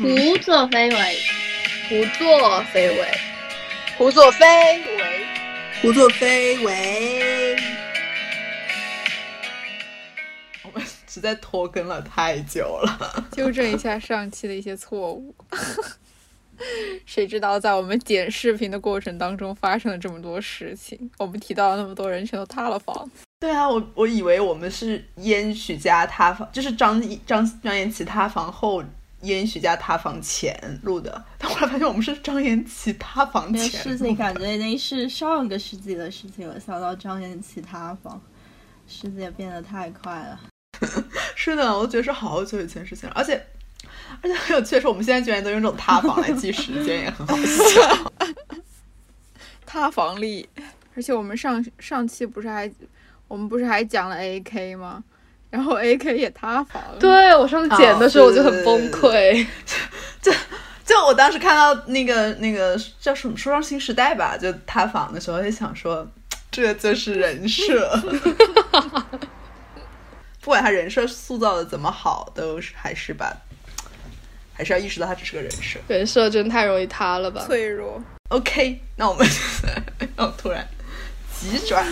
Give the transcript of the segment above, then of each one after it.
胡作非为，胡作非为，胡作非为，胡作非为。我们实在拖更了太久了，纠正一下上期的一些错误。谁知道在我们剪视频的过程当中发生了这么多事情？我们提到了那么多人全都塌了房。对啊，我我以为我们是燕许家塌房，就是张张张延琪塌房后，燕许家塌房前录的。但后来发现我们是张延琪塌房前。事情感觉已经是上个世纪的事情了。想到张延琪塌房，世界变得太快了。是的，我觉得是好久以前事情了，而且。而且很有趣的是，我们现在居然都用这种塌房来记时间，也很好笑。塌房力，而且我们上上期不是还，我们不是还讲了 A K 吗？然后 A K 也塌房了。对我上次剪的时候我就很崩溃。就 就我当时看到那个那个叫什么《说唱新时代》吧，就塌房的时候，就想说，这就是人设。不管他人设塑造的怎么好，都是还是把。还是要意识到他只是个人设，人设真太容易塌了吧？脆弱。OK，那我们哦，突然急转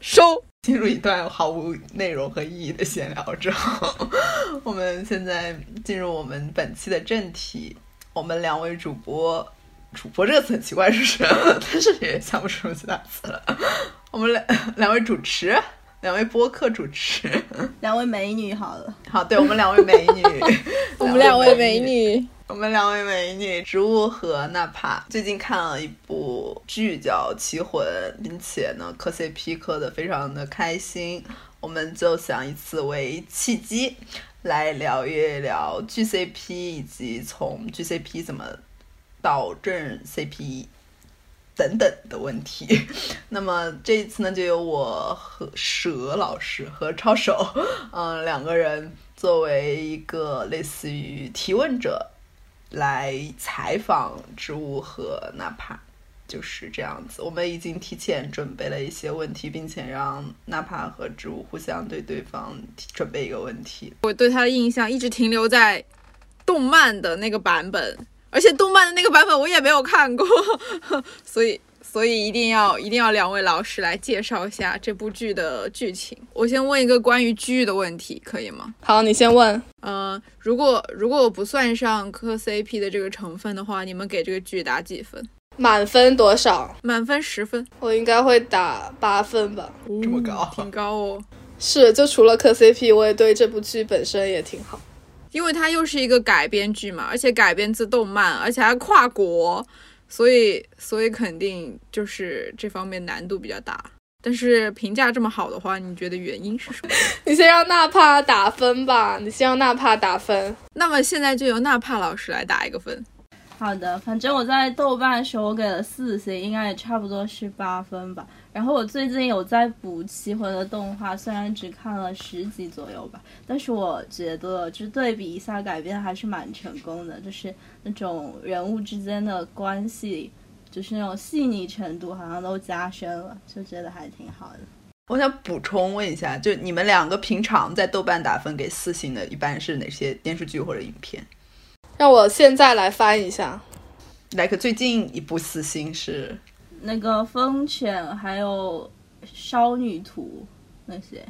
收，进入一段毫无内容和意义的闲聊之后，我们现在进入我们本期的正题。我们两位主播，主播这个词很奇怪，是不是？但是也想不出其他词了。我们两两位主持。两位播客主持，两位美女，好了，好，对我们两位美女，我们两位美女，我们两位美女，植物和娜帕最近看了一部剧叫《棋魂》，并且呢磕 CP 磕的非常的开心，我们就想以此为契机来聊一聊剧 CP 以及从剧 CP 怎么导正 CP。等等的问题，那么这一次呢，就由我和蛇老师和抄手，嗯，两个人作为一个类似于提问者，来采访植物和纳帕，就是这样子。我们已经提前准备了一些问题，并且让纳帕和植物互相对对方准备一个问题。我对他的印象一直停留在动漫的那个版本。而且动漫的那个版本我也没有看过，所以所以一定要一定要两位老师来介绍一下这部剧的剧情。我先问一个关于剧的问题，可以吗？好，你先问。呃，如果如果我不算上磕 CP 的这个成分的话，你们给这个剧打几分？满分多少？满分十分。我应该会打八分吧？这么高？挺高哦。是，就除了磕 CP，我也对这部剧本身也挺好。因为它又是一个改编剧嘛，而且改编自动漫，而且还跨国，所以所以肯定就是这方面难度比较大。但是评价这么好的话，你觉得原因是什么？你先让纳帕打分吧，你先让纳帕打分。那么现在就由纳帕老师来打一个分。好的，反正我在豆瓣的时候我给了四星，应该也差不多是八分吧。然后我最近有在补《棋魂》的动画，虽然只看了十集左右吧，但是我觉得就是对比一下改编还是蛮成功的，就是那种人物之间的关系，就是那种细腻程度好像都加深了，就觉得还挺好的。我想补充问一下，就你们两个平常在豆瓣打分给四星的，一般是哪些电视剧或者影片？让我现在来翻一下，like 最近一部四星是那个《风犬》，还有《少女图》那些。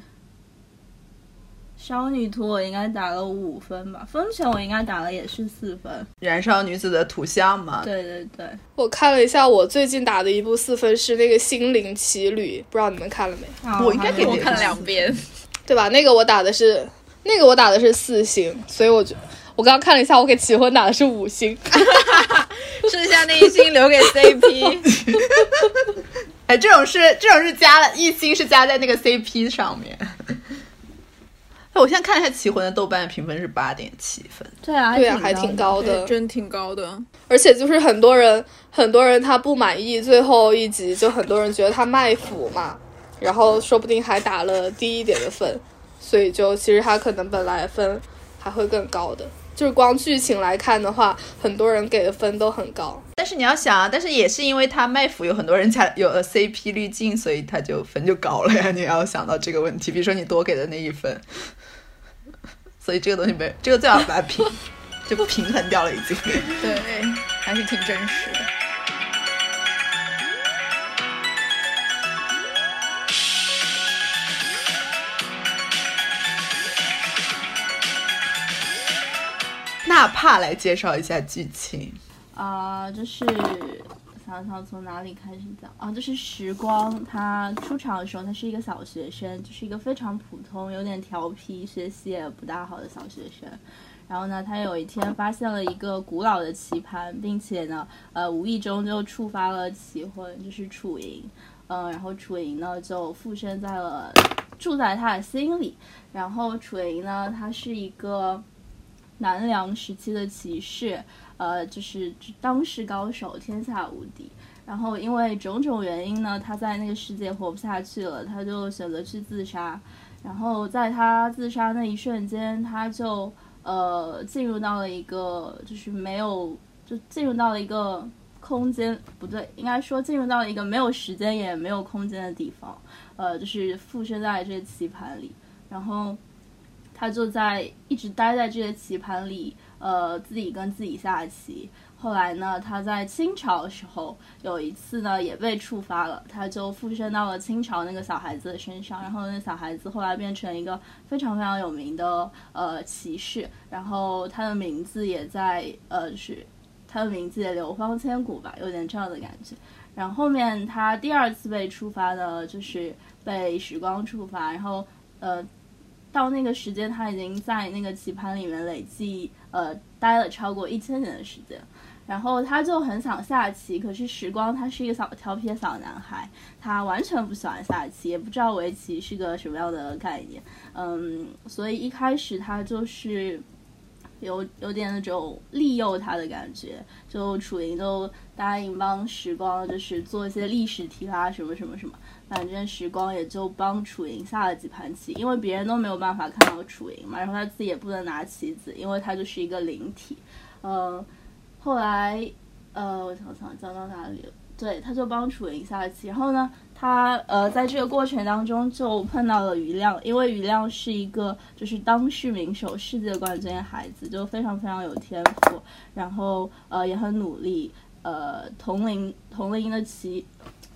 少女图我应该打了五分吧，《风犬》我应该打了也是四分。燃烧女子的图像嘛？对对对，我看了一下，我最近打的一部四分是那个《心灵奇旅》，不知道你们看了没？我应该给我看了两遍，对吧？那个我打的是那个我打的是四星，所以我觉。我刚刚看了一下，我给奇魂打的是五星，剩下那一星留给 CP。哎，这种是这种是加了一星，是加在那个 CP 上面。哎，我现在看一下奇魂的豆瓣评分是八点七分，对啊，对啊，还挺高的，真挺高的。而且就是很多人很多人他不满意最后一集，就很多人觉得他卖腐嘛，然后说不定还打了低一点的分，所以就其实他可能本来分还会更高的。就是光剧情来看的话，很多人给的分都很高。但是你要想啊，但是也是因为他卖腐，有很多人才有了 CP 滤镜，所以他就分就高了呀。你要想到这个问题，比如说你多给的那一分，所以这个东西没这个最好把它平就平衡掉了已经。对，还是挺真实的。大怕来介绍一下剧情。啊、就是想想从哪里开始讲啊，就是时光他出场的时候，他是一个小学生，就是一个非常普通、有点调皮、学习也不大好的小学生。然后呢，他有一天发现了一个古老的棋盘，并且呢，呃，无意中就触发了棋魂，就是楚莹。嗯，然后楚莹呢就附身在了住在他的心里。然后楚莹呢，她是一个南梁时期的骑士，呃，就是当世高手，天下无敌。然后因为种种原因呢，他在那个世界活不下去了，他就选择去自杀。然后在他自杀那一瞬间，他就呃进入到了一个就是没有就进入到了一个空间，不对，应该说进入到了一个没有时间也没有空间的地方，呃，就是附身在这棋盘里，然后他就在一直待在这个棋盘里，呃，自己跟自己下棋。后来呢，他在清朝的时候有一次呢也被触发了，他就附身到了清朝那个小孩子的身上，然后那小孩子后来变成一个非常非常有名的呃骑士，然后他的名字也在呃就是他的名字也流芳千古吧，有点这样的感觉。然后后面他第二次被触发呢，就是被时光触发，然后呃到那个时间他已经在那个棋盘里面累计呃待了超过一千年的时间。然后他就很想下棋，可是时光他是一个小调皮的小男孩，他完全不喜欢下棋，也不知道围棋是个什么样的概念，嗯，所以一开始他就是有有点那种利诱他的感觉，就楚莹都答应帮时光就是做一些历史题啦，什么什么什么，反正时光也就帮楚莹下了几盘棋，因为别人都没有办法看到楚莹嘛，然后他自己也不能拿棋子，因为他就是一个灵体，嗯。后来，呃，我想想讲到哪里了？对，他就帮楚莹下棋，然后呢，他呃在这个过程当中就碰到了余亮，因为余亮是一个就是当世名手、世界冠军的孩子，就非常非常有天赋，然后呃也很努力，呃同龄同龄的棋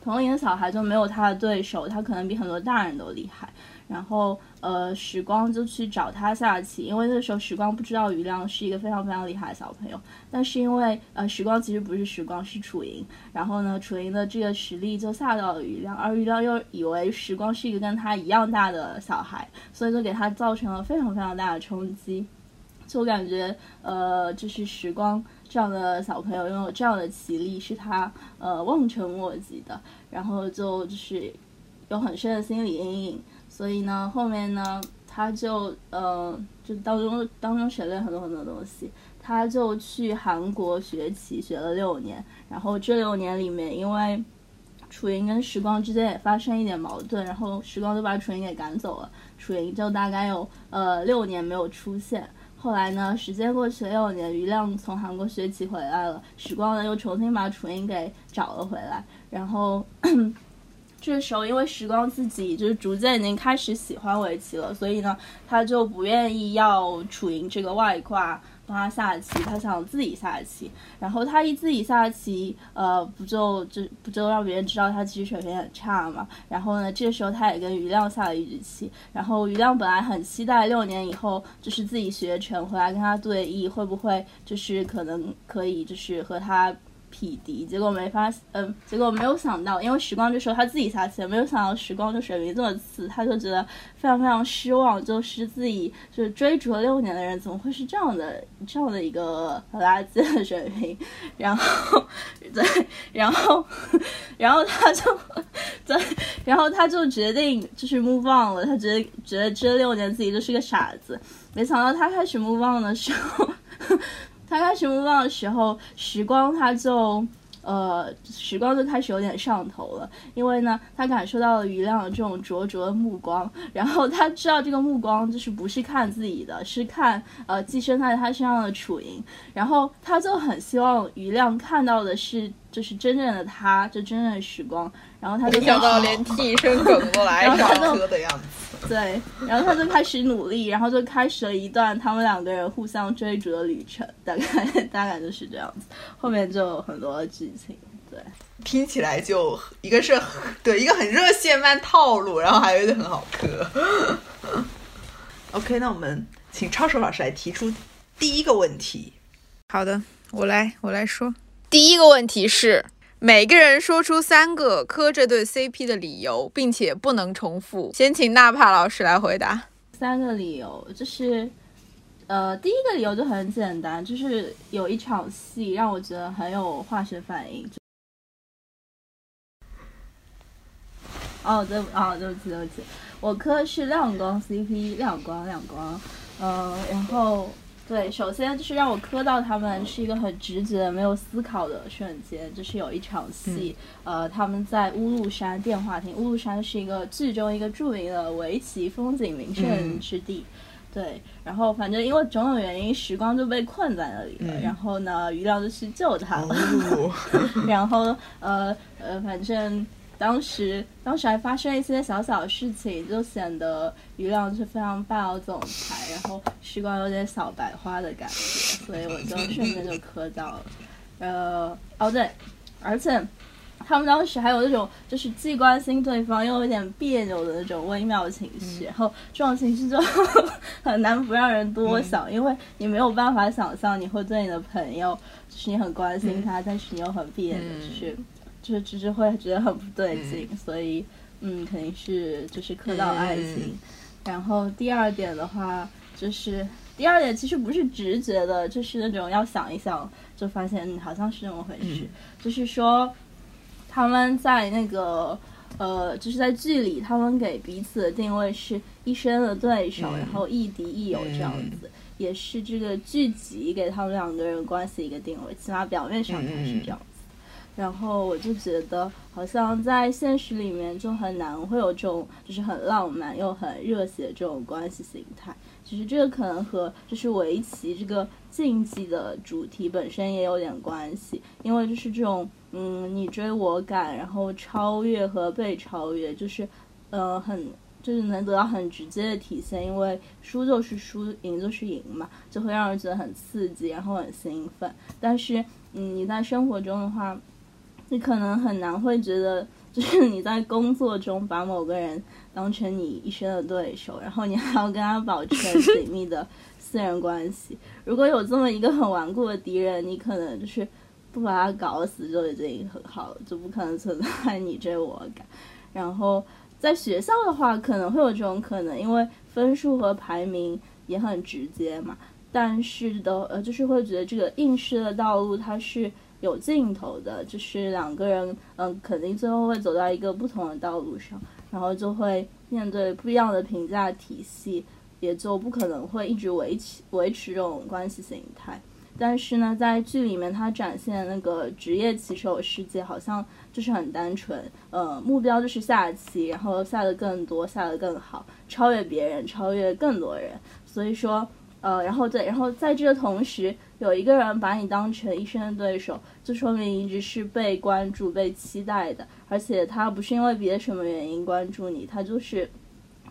同龄的小孩就没有他的对手，他可能比很多大人都厉害。然后，呃，时光就去找他下棋，因为那时候时光不知道余亮是一个非常非常厉害的小朋友，但是因为呃，时光其实不是时光，是楚莹，然后呢，楚莹的这个实力就吓到了余亮，而余亮又以为时光是一个跟他一样大的小孩，所以就给他造成了非常非常大的冲击，就感觉呃，就是时光这样的小朋友拥有这样的棋力是他呃望尘莫及的，然后就就是有很深的心理阴影。所以呢，后面呢，他就呃，就当中当中省略很多很多东西，他就去韩国学棋，学了六年。然后这六年里面，因为楚莹跟时光之间也发生一点矛盾，然后时光就把楚莹给赶走了，楚莹就大概有呃六年没有出现。后来呢，时间过去了六年，余亮从韩国学习回来了，时光呢又重新把楚莹给找了回来，然后。这时候，因为时光自己就是逐渐已经开始喜欢围棋了，所以呢，他就不愿意要楚莹这个外挂帮他下棋，他想自己下棋。然后他一自己下棋，呃，不就就不就让别人知道他其实水平很差嘛？然后呢，这个时候他也跟余亮下了一局棋。然后余亮本来很期待六年以后就是自己学成回来跟他对弈，会不会就是可能可以就是和他。匹敌，结果没发，嗯，结果没有想到，因为时光这时候他自己下棋，没有想到时光就水平这么次，他就觉得非常非常失望，就是自己就是追逐了六年的人，怎么会是这样的这样的一个垃圾的水平？然后，对，然后，然后他就，对，然后他就决定就是 move on 了，他觉得觉得这六年自己就是个傻子，没想到他开始 move on 的时候。他开始目望的时候，时光他就，呃，时光就开始有点上头了，因为呢，他感受到了余亮的这种灼灼的目光，然后他知道这个目光就是不是看自己的，是看呃寄生在他身上的楚莹，然后他就很希望余亮看到的是就是真正的他，就真正的时光。然后他就没想到连 替身梗都来然后。他就的样子。对，然后他就开始努力，然后就开始了一段他们两个人互相追逐的旅程，大概大概就是这样子。后面就有很多的剧情，对。听起来就一个是对一个很热血漫套路，然后还有一个很好磕。OK，那我们请超手老师来提出第一个问题。好的，我来我来说。第一个问题是，每个人说出三个磕这对 CP 的理由，并且不能重复。先请纳帕老师来回答。三个理由就是，呃，第一个理由就很简单，就是有一场戏让我觉得很有化学反应。哦，对，哦，对不起，对不起，我磕是亮光 CP，亮光，亮光，嗯、然后对，首先就是让我磕到他们是一个很直觉、没有思考的瞬间，就是有一场戏，呃，他们在乌禄山电话亭，乌禄山是一个剧中一个著名的围棋风景名胜之地。对，然后反正因为种种原因，时光就被困在那里了。嗯然后呢，余亮就去救他了。哦，然后呃呃，反正当时当时还发生一些小小的事情，就显得余亮是非常霸道总裁，然后时光有点小白花的感觉，所以我就瞬间就磕到了。呃，哦对，而且。他们当时还有那种就是既关心对方又有点别扭的那种微妙情绪，然后这种情绪就很难不让人多想，因为你没有办法想象你会对你的朋友，就是你很关心他，但是你又很别扭，就是就是芝芝会觉得很不对劲，所以嗯，肯定是就是磕到爱情。然后第二点的话，就是第二点其实不是直觉的，就是那种要想一想就发现嗯好像是那么回事，就是说他们在那个。呃，就是在剧里，他们给彼此的定位是一生的对手，嗯。然后亦敌亦友这样子，也是这个剧集给他们两个人关系一个定位，起码表面上它是这样。子。然后我就觉得，好像在现实里面就很难会有这种就是很浪漫又很热血这种关系形态。其实这个可能和就是围棋这个竞技的主题本身也有点关系，因为就是这种嗯你追我赶，然后超越和被超越，就是呃很就是能得到很直接的体现，因为输就是输，赢就是赢嘛，就会让人觉得很刺激，然后很兴奋。但是嗯你在生活中的话，你可能很难会觉得，就是你在工作中把某个人当成你一生的对手，然后你还要跟他保持紧密的私人关系。如果有这么一个很顽固的敌人，你可能就是不把他搞死就已经很好了，就不可能存在你追我赶。然后在学校的话，可能会有这种可能，因为分数和排名也很直接嘛。但是的，呃，就是会觉得这个应试的道路它是有尽头的，就是两个人，嗯，肯定最后会走到一个不同的道路上，然后就会面对不一样的评价体系，也就不可能会一直维持维持这种关系形态。但是呢，在剧里面，它展现那个职业棋手世界好像就是很单纯，呃，目标就是下棋，然后下的更多，下的更好，超越别人，超越更多人。所以说，呃，然后对，然后在这个同时，有一个人把你当成一生的对手，就说明一直是被关注、被期待的，而且他不是因为别的什么原因关注你，他就是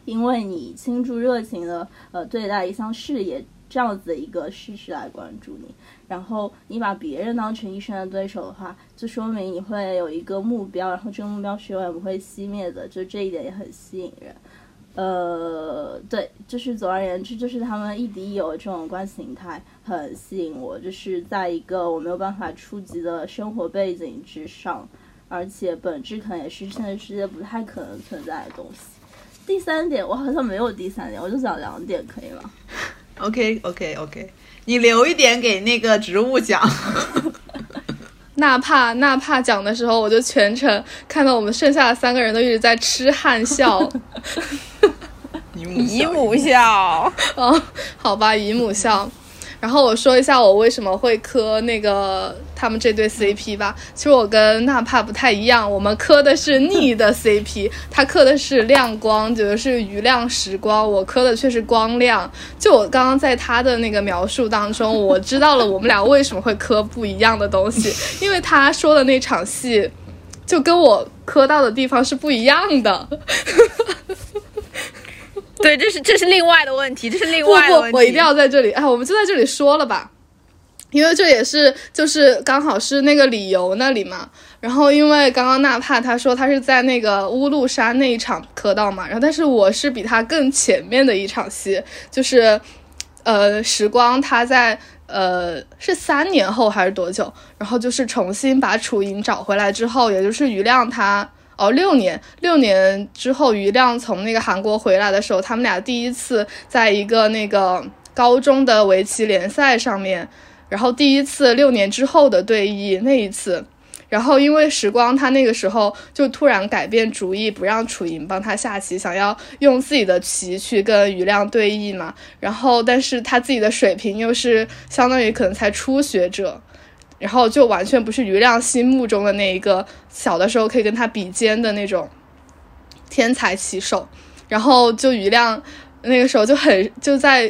因为你倾注热情的呃对待一项事业这样子的一个事实来关注你。然后你把别人当成一生的对手的话，就说明你会有一个目标，然后这个目标是永远不会熄灭的，就这一点也很吸引人。呃，对，就是总而言之，就是他们亦敌亦友这种关系形态很吸引我，就是在一个我没有办法触及的生活背景之上，而且本质可能也是现实世界不太可能存在的东西。第三点，我好像没有第三点，我就讲两点，可以吗？OK OK OK，你留一点给那个植物讲。哪怕哪怕讲的时候，我就全程看到我们剩下的三个人都一直在痴汉笑。姨母姨笑母笑，哦，好吧，姨母笑。然后我说一下我为什么会磕那个他们这对 CP 吧。其实我跟纳帕不太一样，我们磕的是逆的 CP，他磕的是亮光，觉得是余亮时光，我磕的却是光亮。就我刚刚在他的那个描述当中，我知道了我们俩为什么会磕不一样的东西，因为他说的那场戏就跟我磕到的地方是不一样的。对，这是这是另外的问题，这是另外的问题。不，我一定要在这里，哎，我们就在这里说了吧，因为这也是就是刚好是那个理由那里嘛。然后因为刚刚纳帕他说他是在那个乌路山那一场磕到嘛，然后但是我是比他更前面的一场戏，就是呃时光他在呃是三年后还是多久，然后就是重新把楚莹找回来之后，也就是余亮他。哦，六年，六年之后，余亮从那个韩国回来的时候，他们俩第一次在一个那个高中的围棋联赛上面，然后第一次六年之后的对弈那一次，然后因为时光他那个时候就突然改变主意，不让楚莹帮他下棋，想要用自己的棋去跟余亮对弈嘛，然后但是他自己的水平又是相当于可能才初学者。然后就完全不是余亮心目中的那一个小的时候可以跟他比肩的那种天才棋手，然后就余亮那个时候就很就在，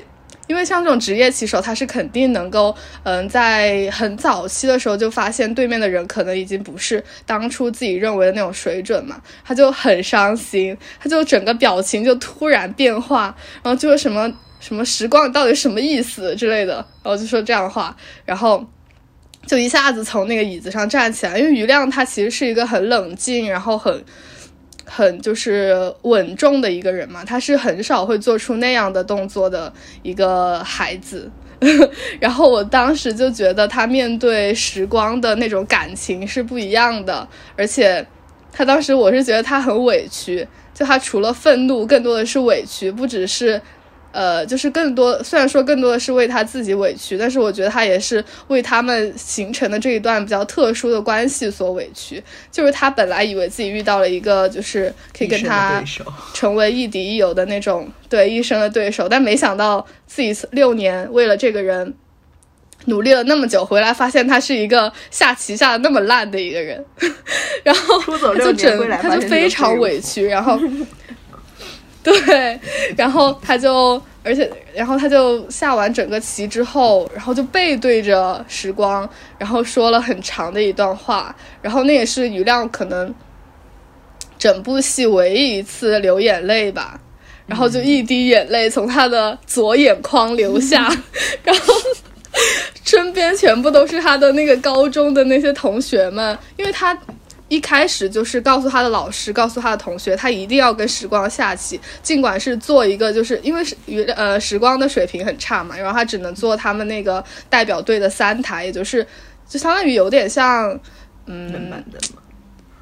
因为像这种职业棋手，他是肯定能够嗯在很早期的时候就发现对面的人可能已经不是当初自己认为的那种水准嘛，他就很伤心，他就整个表情就突然变化，然后就说什么什么时光到底什么意思之类的，然后就说这样的话，然后。就一下子从那个椅子上站起来，因为余亮他其实是一个很冷静，然后很很就是稳重的一个人嘛，他是很少会做出那样的动作的一个孩子。然后我当时就觉得他面对时光的那种感情是不一样的，而且他当时我是觉得他很委屈，就他除了愤怒，更多的是委屈，不只是。呃，就是更多，虽然说更多的是为他自己委屈，但是我觉得他也是为他们形成的这一段比较特殊的关系所委屈。就是他本来以为自己遇到了一个，就是可以跟他成为亦敌亦友的那种对一生的对手，但没想到自己六年为了这个人努力了那么久，回来发现他是一个下棋下的那么烂的一个人，然后就整他就非常委屈，然后。对，然后他就，而且，然后他就下完整个棋之后，然后就背对着时光，然后说了很长的一段话，然后那也是余亮可能整部戏唯一一次流眼泪吧，然后就一滴眼泪从他的左眼眶流下，然后身边全部都是他的那个高中的那些同学们，因为他。一开始就是告诉他的老师，告诉他的同学，他一定要跟时光下棋，尽管是做一个，就是因为是呃时光的水平很差嘛，然后他只能做他们那个代表队的三台，也就是就相当于有点像嗯。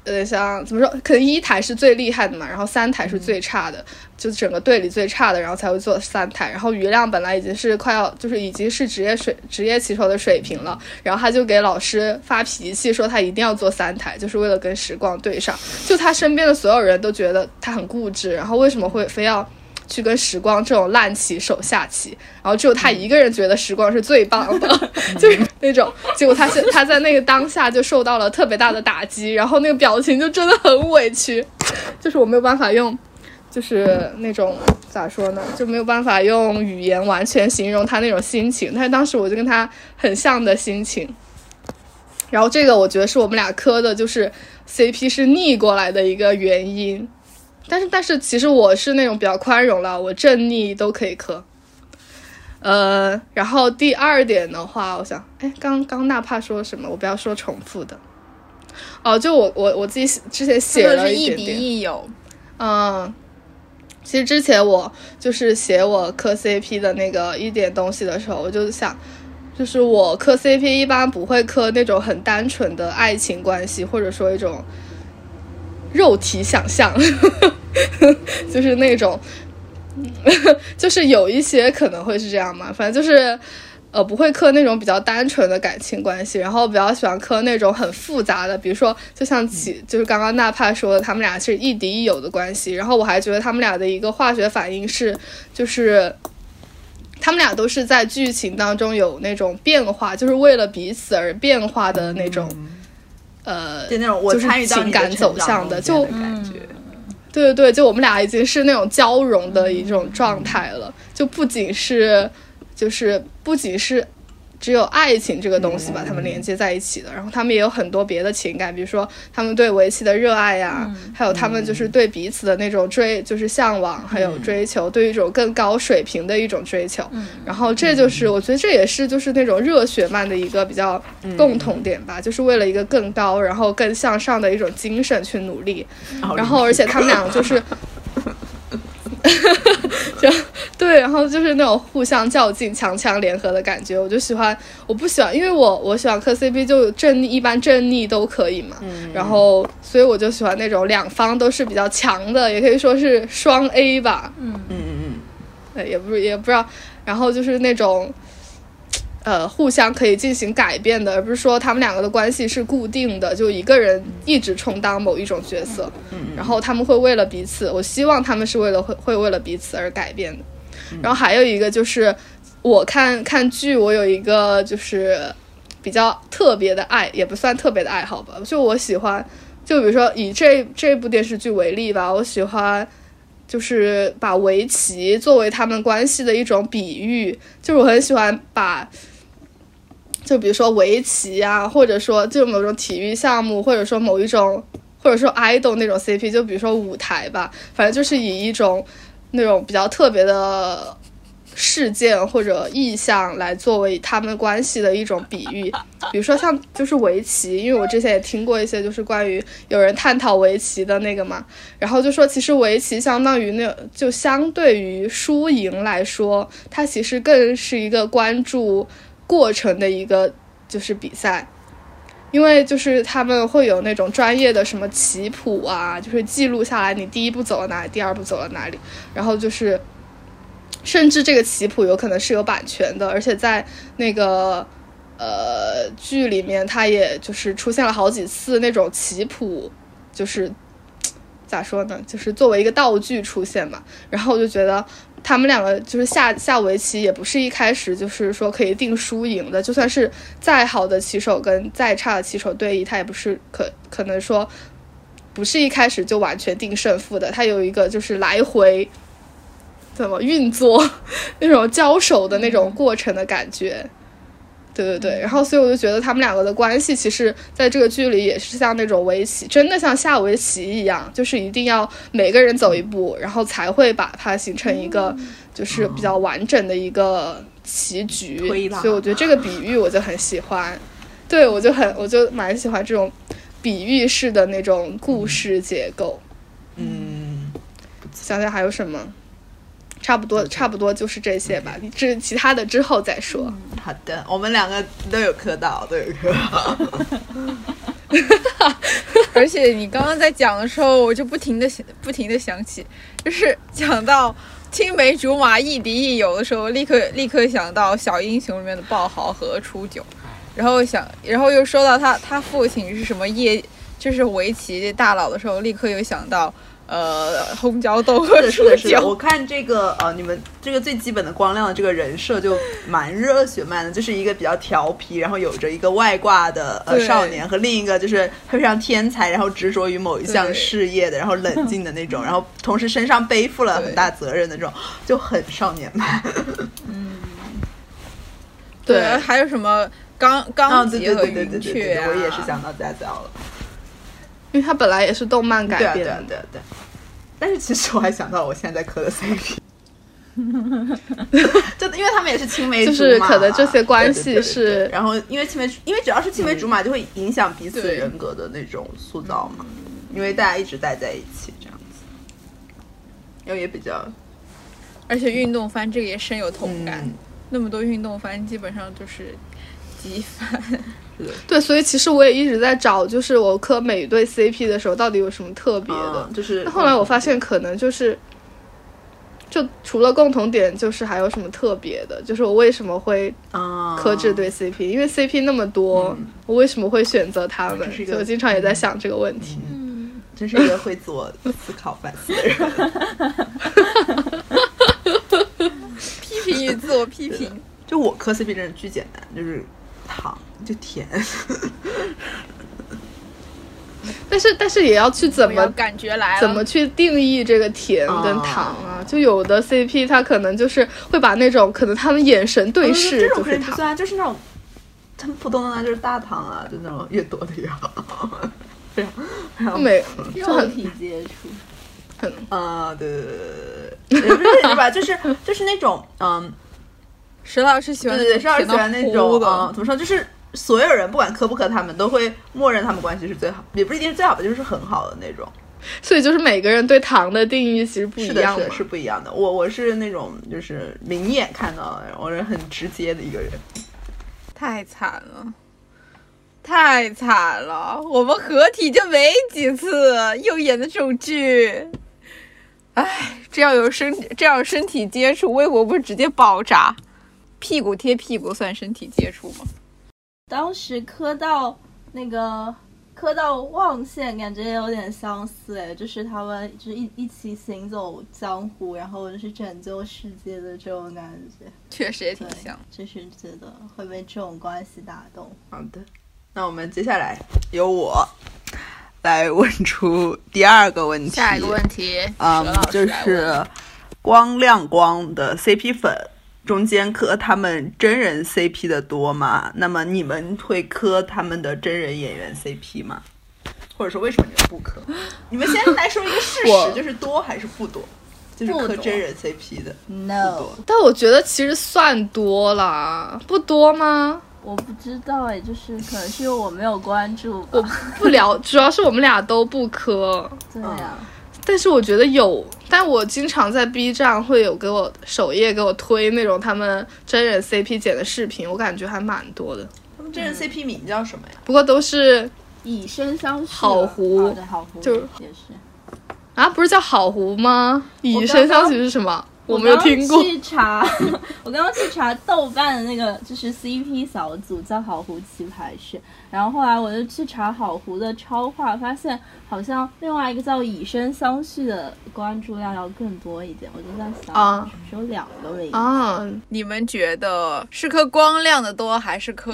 有点像怎么说？可能一台是最厉害的嘛，然后三台是最差的，就整个队里最差的，然后才会做三台。然后余亮本来已经是快要，就是已经是职业水职业棋手的水平了，然后他就给老师发脾气，说他一定要做三台，就是为了跟时光对上。就他身边的所有人都觉得他很固执，然后为什么会非要？去跟时光这种烂棋手下棋，然后只有他一个人觉得时光是最棒的，就是那种。结果他是他在那个当下就受到了特别大的打击，然后那个表情就真的很委屈，就是我没有办法用，就是那种咋说呢，就没有办法用语言完全形容他那种心情。但是当时我就跟他很像的心情，然后这个我觉得是我们俩磕的，就是 CP 是逆过来的一个原因。但是，但是，其实我是那种比较宽容了，我正逆都可以磕。呃，然后第二点的话，我想，哎，刚刚哪怕说什么，我不要说重复的。哦，就我我我自己之前写了一点点。亦敌亦友。嗯，其实之前我就是写我磕 CP 的那个一点东西的时候，我就想，就是我磕 CP 一般不会磕那种很单纯的爱情关系，或者说一种肉体想象。就是那种，就是有一些可能会是这样嘛，反正就是，呃，不会磕那种比较单纯的感情关系，然后比较喜欢磕那种很复杂的，比如说，就像起就是刚刚娜帕说的，他们俩是亦敌亦友的关系，然后我还觉得他们俩的一个化学反应是，就是他们俩都是在剧情当中有那种变化，就是为了彼此而变化的那种，呃，就那种我就是参与到情感走向的，就的感觉。对对对，就我们俩已经是那种交融的一种状态了，就不仅是，就是不仅是只有爱情这个东西把他们连接在一起的，然后他们也有很多别的情感，比如说他们对围棋的热爱呀、还有他们就是对彼此的那种追，就是向往，还有追求，对一种更高水平的一种追求。然后这就是我觉得这也是就是那种热血漫的一个比较共同点吧，就是为了一个更高，然后更向上的一种精神去努力。然后而且他们俩就是，就对，然后就是那种互相较劲、强强联合的感觉，我就喜欢。我不喜欢，因为我我喜欢磕 CP，就正逆一般正逆都可以嘛。然后所以我就喜欢那种两方都是比较强的，也可以说是双 A 吧。嗯嗯嗯，嗯，也不是也不知道，然后就是那种，呃，互相可以进行改变的，而不是说他们两个的关系是固定的，就一个人一直充当某一种角色，然后他们会为了彼此，我希望他们是为了会会为了彼此而改变的。然后还有一个就是，我看看剧，我有一个就是比较特别的爱，也不算特别的爱好吧，就我喜欢，就比如说以这这部电视剧为例吧，我喜欢。就是把围棋作为他们关系的一种比喻，就是我很喜欢把，就比如说围棋啊，或者说就某种体育项目，或者说某一种，或者说 idol 那种 CP，就比如说舞台吧，反正就是以一种那种比较特别的事件或者意象来作为他们关系的一种比喻，比如说像就是围棋，因为我之前也听过一些就是关于有人探讨围棋的那个嘛，然后就说其实围棋相当于那就相对于输赢来说，它其实更是一个关注过程的一个就是比赛。因为就是他们会有那种专业的什么棋谱啊，就是记录下来你第一步走了哪里，第二步走了哪里，然后就是甚至这个棋谱有可能是有版权的，而且在那个呃剧里面，它也就是出现了好几次那种棋谱，就是咋说呢，就是作为一个道具出现嘛。然后我就觉得他们两个就是下下围棋，也不是一开始就是说可以定输赢的，就算是再好的棋手跟再差的棋手对弈，他也不是可可能说。不是一开始就完全定胜负的，他有一个就是来回怎么运作那种交手的那种过程的感觉。对对对，然后所以我就觉得他们两个的关系，其实在这个剧里也是像那种围棋，真的像下围棋一样，就是一定要每个人走一步，然后才会把它形成一个就是比较完整的一个棋局。所以我觉得这个比喻我就很喜欢，对我就很我就蛮喜欢这种比喻式的那种故事结构。嗯，想想还有什么？差不多，差不多就是这些吧。你这其他的之后再说。好的，我们两个都有磕到，都有磕到。而且你刚刚在讲的时候，我就不停的想不停的想起，就是讲到青梅竹马亦敌亦友的时候，立刻立刻想到小英雄里面的爆豪和初九，然后想，然后又说到他他父亲是什么业，就是围棋大佬的时候，立刻又想到呃红椒豆和是的，是，我，看这个呃，你们这个最基本的光亮的这个人设就蛮热血漫的，就是一个比较调皮，然后有着一个外挂的呃少年，和另一个就是非常天才，然后执着于某一项事业的，然后冷静的那种，然后同时身上背负了很大责任的那种，就很少年漫。对，还有什么钢啊，钢对对级和云，雀，我也是想到佳佳了。因为它本来也是动漫改，编的。对，对，但是其实我还想到我现在在磕的 CP，就因为他们也是青梅竹就马。就，是可能这些关系对对对对。是对然后因为青梅，因为只要是青梅竹马，就会影响彼此对人格的那种塑造嘛，因为大家一直待在一起这样子，然后也比较而且运动番这个也深有同感，嗯。那么多运动番基本上就是基番。对，所以其实我也一直在找，就是我磕每一对 CP 的时候，到底有什么特别的。嗯就是那后来我发现，可能就是，就除了共同点，就是还有什么特别的，就是我为什么会啊，磕这对 CP，、因为 CP 那么多，我为什么会选择他们这是一？个所以我经常也在想这个问题。嗯真是一个会自我思考反思的人。批评与自我批评。就我磕 CP 真的巨简单，就是糖就甜。但是但是也要去怎么感觉来，怎么去定义这个甜跟糖啊？就有的 CP 他可能就是会把那种可能他们眼神对视这种就是糖，肯定不算，就是那种很普通的呢，就是大糖啊，就那种越多的越好。非常非常没就肉很体接触，啊，对对对对对对，也不是是吧？就是就是那种嗯，石老师喜欢对对对，是要喜欢那种怎么说？就是所有人不管磕不磕他们，都会默认他们关系是最好，也不一定是最好的，就是很好的那种。所以就是每个人对糖的定义其实不一样是的，。是不一样的。我我是那种就是明眼看到的，我是很直接的一个人。太惨了，太惨了！我们合体就没几次，又演的这种剧，唉，这样有身这样身体接触，微博不是直接爆炸？屁股贴屁股算身体接触吗？当时磕到那个磕到望线，感觉也有点相似哎，就是他们就是一一起行走江湖，然后就是拯救世界的这种感觉。确实也挺像。，就是觉得会被这种关系打动。好的，那我们接下来由我来问出第二个问题。下一个问题，嗯就是光亮光的 CP 粉中间磕他们真人 CP 的多吗？那么你们会磕他们的真人演员 CP 吗？或者说为什么你们不磕？你们先来说一个事实，就是多还是不多？就是磕真人 CP 的不 No，多。但我觉得其实算多了，不多吗？我不知道哎，就是可能是因为我没有关注我吧。不聊，主要是我们俩都不磕。对呀、但是我觉得有，但我经常在 B 站会有给我首页给我推那种他们真人 CP 剪的视频，我感觉还蛮多的。他们真人 CP 名叫什么呀？不过都是以身相许。好湖啊对，好湖就也是。啊，不是叫好糊吗？以身相许是什么？我我没有听过刚。去查，我刚刚去查豆瓣的那个就是 CP 小组叫好湖棋牌室，然后后来我就去查好湖的超话，发现好像另外一个叫以身相许的关注量要更多一点，我就在想，啊只有两个位。啊，你们觉得是磕光亮的 多，还是磕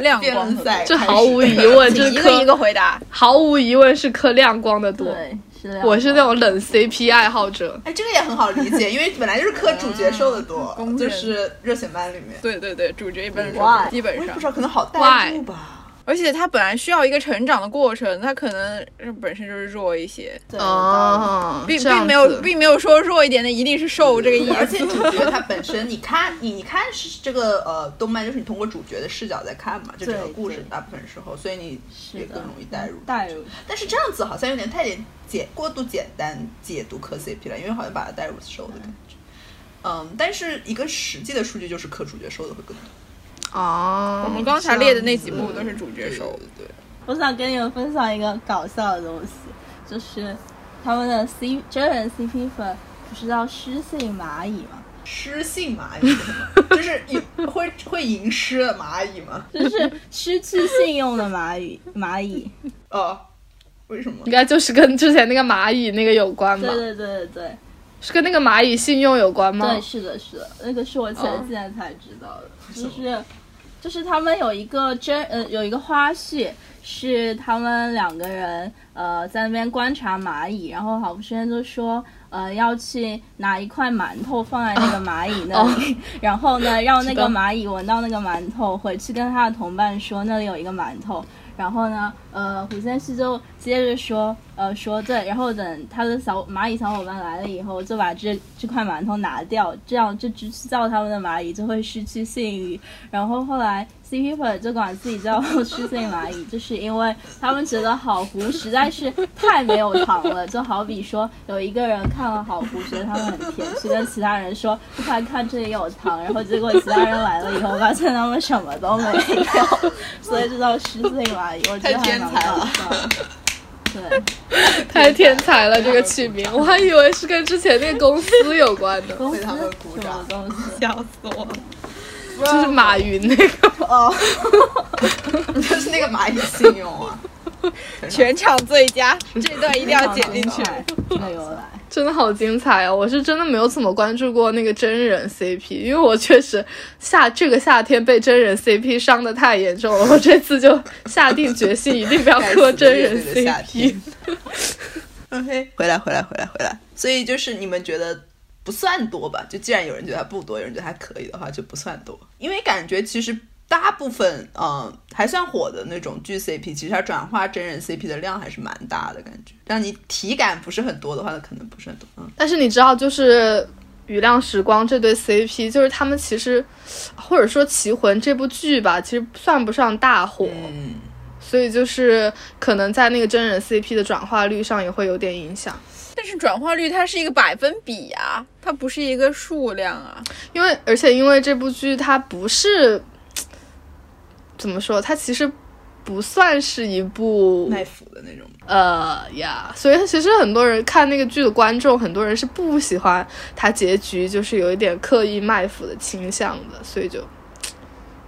亮光的这毫无疑问，这是个一，个回答。毫无疑问是磕亮光的多。对。我是那种冷 CP 爱好者。哎，这个也很好理解，因为本来就是磕主角受的多，就是热血漫里面。对对对，主角一般是？基本上我也不知，道，可能好代入吧。而且他本来需要一个成长的过程，他可能本身就是弱一些，对哦，并并没有并没有说弱一点的一定是瘦这个意思而且。主角他本身，你看你你看是这个呃动漫，就是你通过主角的视角在看嘛，就整个故事大部分时候，所以你也是更容易带入。带入。但是这样子好像有点太简简过度简单解读磕 CP 了，因为好像把它带入瘦的感觉。嗯，但是一个实际的数据就是磕主角瘦的会更多。哦，我们刚才列的那几部都是主角手的，对对我想跟你们分享一个搞笑的东西，就是他们的 C 真人 CP 粉不是叫诗性蚂蚁吗？诗性蚂蚁 就是会会吟诗的蚂蚁吗？就是失去信用的蚂蚁，蚂蚁。哦，为什么应？该就是跟之前那个蚂蚁那个有关吧对？对对对对是跟那个蚂蚁信用有关吗对，？是的，是的，那个是我前几天才知道的，就是就是他们有一个真呃有一个花絮。是他们两个人呃在那边观察蚂蚁，然后郝福生就说呃要去拿一块馒头放在那个蚂蚁那里，然后呢让那个蚂蚁闻到那个馒头，回去跟他的同伴说那里有一个馒头，然后呢，呃，胡先生就接着说，呃，说对，然后等他的小蚂蚁小伙伴来了以后，就把这这块馒头拿掉，这样这只叫他们的蚂蚁就会失去信誉。然后后来 CP 粉就管自己叫失信蚂蚁，就是因为他们觉得好糊实在是太没有糖了，就好比说有一个人看了好糊，觉得他们很甜，去跟其他人说快看这里有糖，然后结果其他人来了以后发现他们什么都没有，所以就叫失信蚂蚁，我觉得还蛮搞笑的。对，太天才了，这个取名，我还以为是跟之前那个公司有关的，公司为他们鼓掌东西？笑死我了！就是马云那个。哦，就是那个蚂蚁信用啊。全场最佳，这段一定要剪进去。这个由来。真的好精彩哦！我是真的没有怎么关注过那个真人 CP，因为我确实夏这个夏天被真人 CP 伤的太严重了，我这次就下定决心一定不要磕真人 CP。OK，回来回来回来回来，所以就是你们觉得不算多吧？就既然有人觉得它不多，有人觉得还可以的话，就不算多。因为感觉其实大部分嗯、呃还算火的那种剧 CP，其实它转化真人 CP 的量还是蛮大的感觉。让你体感不是很多的话，那可能不是很多。嗯，但是你知道，就是《雨亮时光》这对 CP，就是他们其实或者说《棋魂》这部剧吧，其实算不上大火。嗯，所以就是可能在那个真人 CP 的转化率上也会有点影响，但是转化率它是一个百分比啊，它不是一个数量啊。因为而且因为这部剧它不是怎么说，它其实不算是一部卖腐的那种。呃呀，所以其实很多人看那个剧的观众，很多人是不喜欢它结局就是有一点刻意卖腐的倾向的，所以就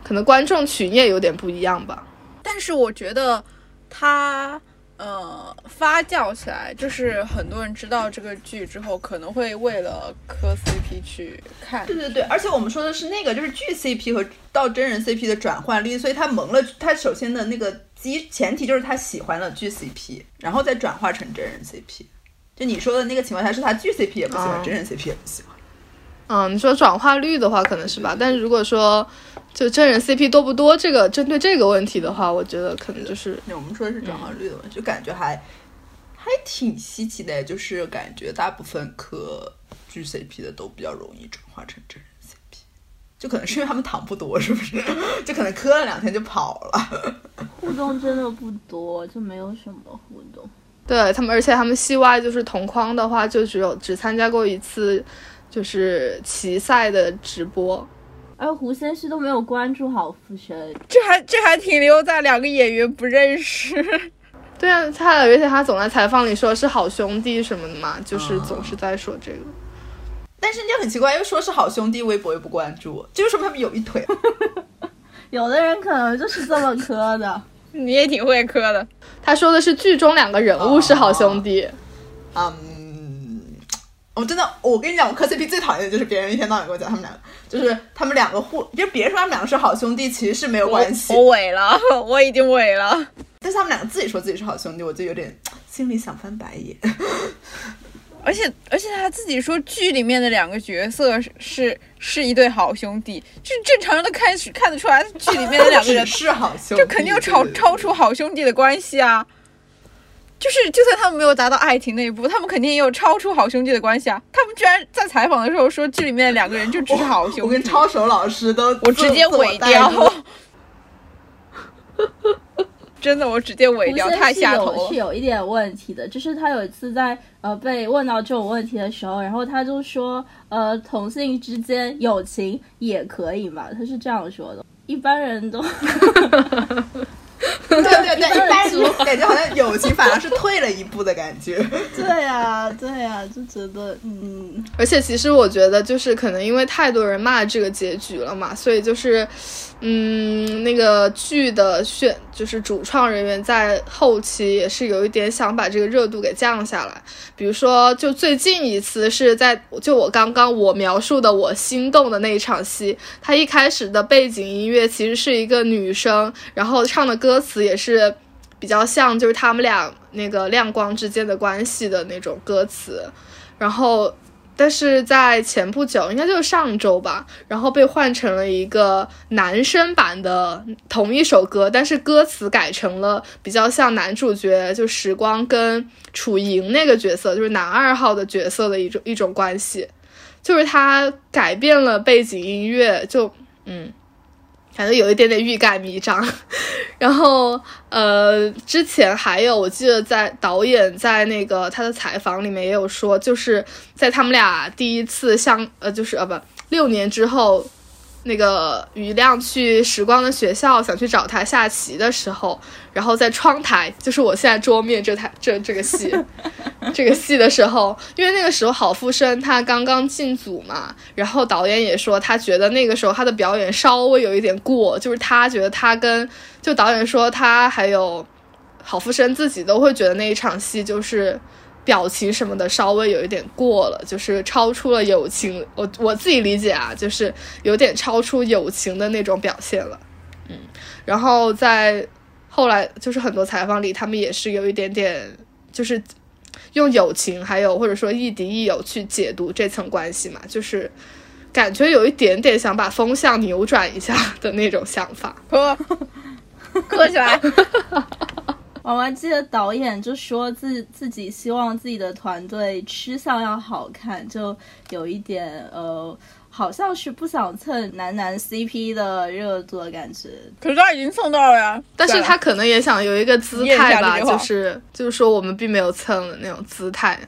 可能观众群也有点不一样吧。但是我觉得它呃发酵起来，就是很多人知道这个剧之后，可能会为了磕 CP 去看。对对对，而且我们说的是那个，就是剧 CP 和到真人 CP 的转换率，所以他萌了他首先的那个基前提就是他喜欢了剧 CP，然后再转化成真人 CP。就你说的那个情况下，是他剧 CP 也不喜欢，哦真人 CP 也不喜欢。嗯，你说转化率的话，可能是吧。但是如果说就真人 CP 多不多，这个针对这个问题的话，我觉得可能就是我们说的是转化率的问题，就感觉还还挺稀奇的，就是感觉大部分磕剧 CP 的都比较容易转化成真人 CP，就可能是因为他们糖不多，是不是？就可能磕了两天就跑了。互动真的不多，就没有什么互动。对他们，而且他们戏外就是同框的话，就只有只参加过一次，就是棋赛的直播。而胡先煦都没有关注好傅声，这还这还停留在两个演员不认识。对啊，他而且他总在采访里说是好兄弟什么的嘛，就是总是在说这个。但是就很奇怪，又说是好兄弟，微博又不关注，这就说明他们有一腿。有的人可能就是这么磕的。你也挺会磕的，他说的是剧中两个人物是好兄弟，嗯，我真的，我跟你讲，我磕 CP 最讨厌的就是别人一天到晚跟我讲他们两个，就是他们两个互，就是别人说他们两个是好兄弟，其实是没有关系我，萎了，我已经萎了。但是他们两个自己说自己是好兄弟，我就有点心里想翻白眼。而且而且他自己说剧里面的两个角色是是是一对好兄弟，这正常人都看看得出来，剧里面的两个人 是好兄弟，这肯定有超超出好兄弟的关系啊。就是，就算他们没有达到爱情那一步，他们肯定也有超出好兄弟的关系啊。他们居然在采访的时候说，这里面两个人就只是好兄弟。我跟抄手老师都我直接自伪掉 真的，我直接伪胡掉，太下头了。是有一点问题的，就是他有一次在呃被问到这种问题的时候，然后他就说呃同性之间友情也可以嘛，他是这样说的。一般人都 对对对，一般感觉好像友情反而是退了一步的感觉。对呀、对呀、就觉得嗯，而且其实我觉得就是可能因为太多人骂这个结局了嘛，所以就是，嗯，那个剧的选就是主创人员在后期也是有一点想把这个热度给降下来。比如说，就最近一次是在就我刚刚我描述的我心动的那一场戏，它一开始的背景音乐其实是一个女生，然后唱的歌词也是比较像就是他们俩那个亮光之间的关系的那种歌词，然后。但是在前不久，应该就是上周吧，然后被换成了一个男生版的同一首歌，但是歌词改成了比较像男主角就时光跟楚莹那个角色，就是男二号的角色的一种一种关系，就是他改变了背景音乐，就嗯，反正有一点点欲盖弥彰。然后呃，之前还有我记得在导演在那个他的采访里面也有说，就是在他们俩第一次相呃，就是呃不六年之后，那个余亮去时光的学校想去找他下棋的时候，然后在窗台，就是我现在桌面这台这这个戏，这个戏的时候，因为那个时候郝富生他刚刚进组嘛，然后导演也说他觉得那个时候他的表演稍微有一点过，就是他觉得他跟就导演说他还有郝富生自己都会觉得那一场戏就是表情什么的稍微有一点过了，就是超出了友情。我我自己理解啊，就是有点超出友情的那种表现了。嗯，然后在后来就是很多采访里，他们也是有一点点就是用友情还有或者说亦敌亦友去解读这层关系嘛，就是感觉有一点点想把风向扭转一下的那种想法。磕 磕起来。我还记得导演就说自自己希望自己的团队吃相要好看，就有一点呃，好像是不想蹭男男 CP 的热度的感觉。可是他已经蹭到了呀，但是他可能也想有一个姿态吧，就是就是说我们并没有蹭的那种姿态。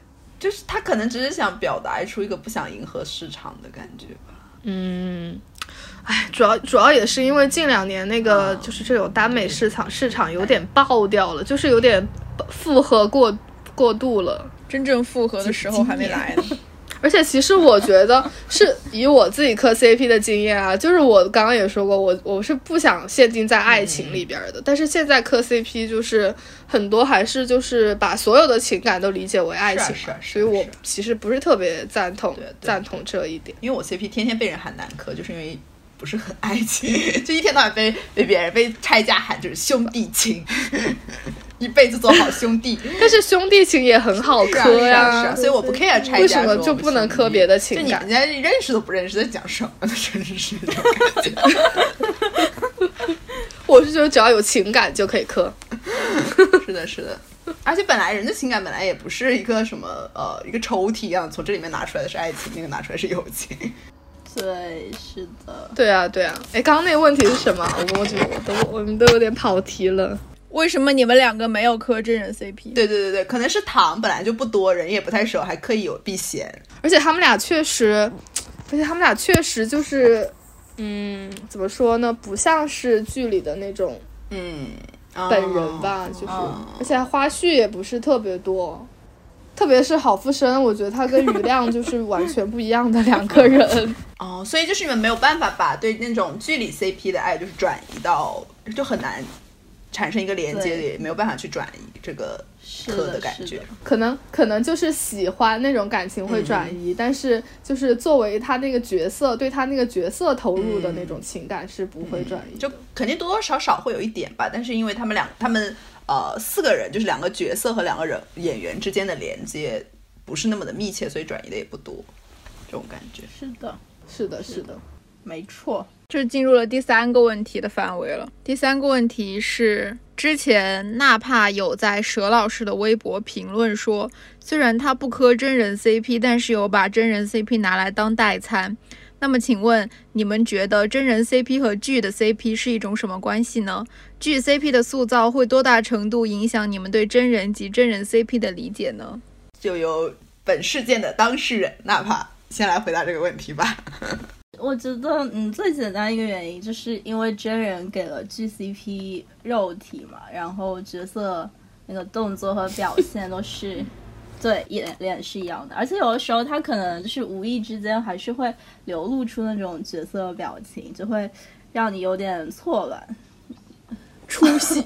就是他可能只是想表达出一个不想迎合市场的感觉吧。嗯，哎，主要主要也是因为近两年那个哦就是这种耽美市场市场有点爆掉了，就是有点复合过过度了。真正复合的时候还没来呢。而且其实我觉得是以我自己磕 CP 的经验啊，就是我刚刚也说过，我我是不想限定在爱情里边的，但是现在磕 CP 就是很多还是就是把所有的情感都理解为爱情嘛，啊啊啊所以我其实不是特别赞同赞同这一点。因为我 CP 天天被人喊男科，就是因为不是很爱情，就一天到晚被被别人被拆家喊就是兄弟情，一辈子做好兄弟。但是兄弟情也很好是啊磕是啊呀、是啊，所以我不 care 拆家为什么就不能磕别的就你情感人家认识都不认识，在讲什么呢？真是这种感觉。我是觉得只要有情感就可以磕。是的，是的。而且本来人的情感本来也不是一个什么呃一个抽屉一样，从这里面拿出来的是爱情，那个拿出来是友情。对，是的。对啊，对啊。哎，刚刚那个问题是什么？我我觉得我都我们都有点跑题了。为什么你们两个没有磕真人 CP？对对对对，可能是糖本来就不多，人也不太熟，还刻意有避嫌。而且他们俩确实，而且他们俩确实就是，嗯，怎么说呢？不像是剧里的那种嗯，本人吧，就是，哦而且花絮也不是特别多。特别是郝富生，我觉得他跟余亮就是完全不一样的两个人。哦，所以就是你们没有办法把对那种剧里 CP 的爱，就是转移到，就很难产生一个连接，对也没有办法去转移这个是磕的感觉。可能可能就是喜欢那种感情会转移，但是就是作为他那个角色，对他那个角色投入的那种情感是不会转移的。就肯定多多少少会有一点吧，但是因为他们两，他们呃四个人就是两个角色和两个人演员之间的连接不是那么的密切，所以转移的也不多，这种感觉。是的，是的，是的。没错。这进入了第三个问题的范围了。第三个问题是，之前纳帕有在佘老师的微博评论说，虽然他不磕真人 CP，但是有把真人 CP 拿来当代餐。那么，请问你们觉得真人 CP 和剧的 CP 是一种什么关系呢？剧 CP 的塑造会多大程度影响你们对真人及真人 CP 的理解呢？就由本事件的当事人哪怕先来回答这个问题吧。我觉得，嗯，最简单一个原因就是因为真人给了 GCP 肉体嘛，然后角色那个动作和表现都是对演脸是一样的，而且有的时候他可能就是无意之间还是会流露出那种角色表情，就会让你有点错乱。出戏，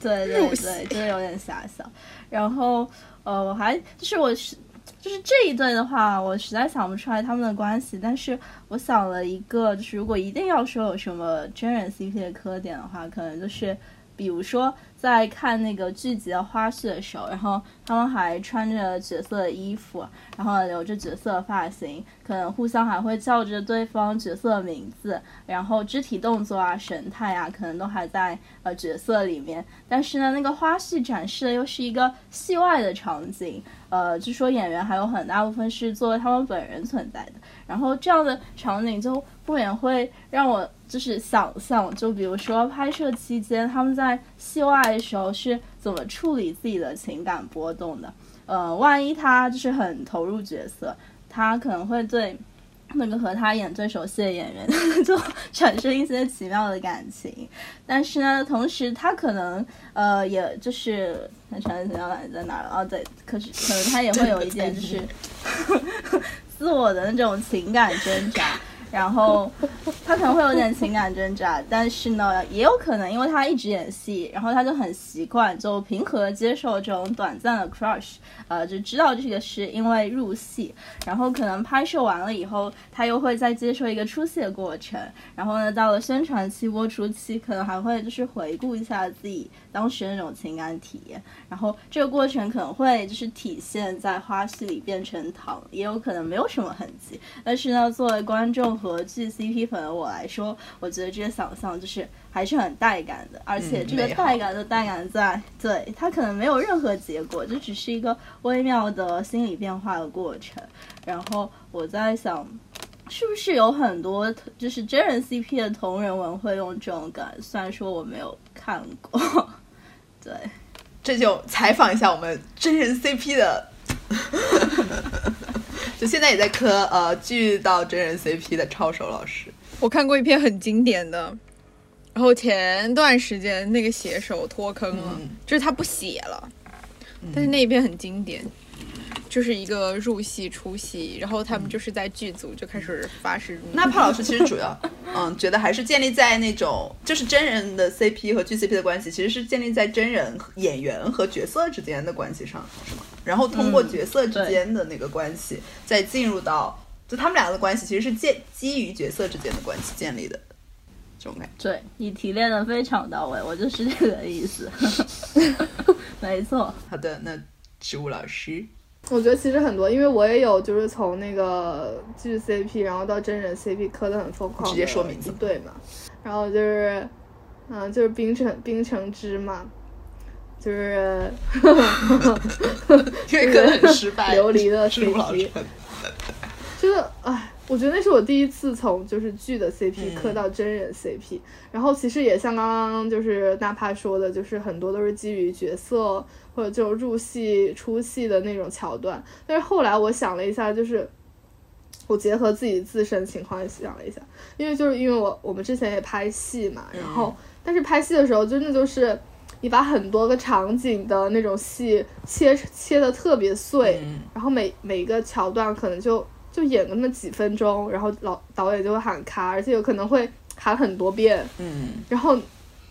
对 对对，就是有点遐想。然后呃，我还就是我是就是这一对的话，我实在想不出来他们的关系。但是我想了一个，就是如果一定要说有什么真人 CP 的磕点的话，可能就是比如说在看那个剧集的花絮的时候，然后他们还穿着角色的衣服，然后留着角色发型，可能互相还会叫着对方角色的名字，然后肢体动作啊、神态啊，可能都还在呃角色里面。但是呢，那个花絮展示的又是一个戏外的场景，呃，据说演员还有很大部分是作为他们本人存在的。然后这样的场景就不免会让我就是想象，就比如说拍摄期间他们在戏外的时候是怎么处理自己的情感波动的。呃，万一他就是很投入角色，他可能会对那个和他演最熟悉的演员 就产生一些奇妙的感情。但是呢，同时他可能呃，也就是那产生奇妙感情在哪儿了？哦，对，可是可能他也会有一点就是 自我的那种情感挣扎。然后他可能会有点情感挣扎，但是呢，也有可能因为他一直演戏，然后他就很习惯，就平和地接受这种短暂的 crush，呃，就知道这个是因为入戏，然后可能拍摄完了以后，他又会再接受一个出戏的过程，然后呢，到了宣传期、播出期，可能还会就是回顾一下自己当时那种情感体验，然后这个过程可能会就是体现在花絮里变成糖，也有可能没有什么痕迹，但是呢，作为观众和剧 CP 粉的我来说，我觉得这个想象就是还是很带感的，而且这个带感的带感在，对它可能没有任何结果，就只是一个微妙的心理变化的过程。然后我在想，是不是有很多就是真人 CP 的同人文会用这种感？虽然说我没有看过，对，这就采访一下我们真人 CP 的，就现在也在磕呃剧到真人 CP 的抄手老师。我看过一篇很经典的，然后前段时间那个写手脱坑了，嗯就是他不写了，但是那一篇很经典，就是一个入戏出戏，然后他们就是在剧组就开始发誓。那帕老师其实主要，嗯，觉得还是建立在那种就是真人的 CP 和剧 CP 的关系，其实是建立在真人演员和角色之间的关系上，是吗？然后通过嗯角色之间的那个关系，再进入到就他们俩的关系，其实是建基于角色之间的关系建立的，这种感觉。对你提炼的非常到位，我就是这个意思，没错。好的，那植物老师，我觉得其实很多，因为我也有就是从那个剧 CP，然后到真人 CP 磕的很疯狂直接说名字对嘛，然后就是，嗯、就是冰城冰城之嘛，就是 因为磕的很失败，琉璃的 CP，就是唉，我觉得那是我第一次从就是剧的 CP 嗯。磕到真人 CP，、然后其实也像刚刚就是纳帕说的，就是很多都是基于角色或者这种入戏出戏的那种桥段，但是后来我想了一下，就是。我结合自己自身情况想了一下，因为就是因为我我们之前也拍戏嘛，然后但是拍戏的时候真的就是你把很多个场景的那种戏切切的特别碎，嗯。然后每每一个桥段可能就就演个那么几分钟，然后老导演就会喊卡，而且有可能会喊很多遍，嗯。然后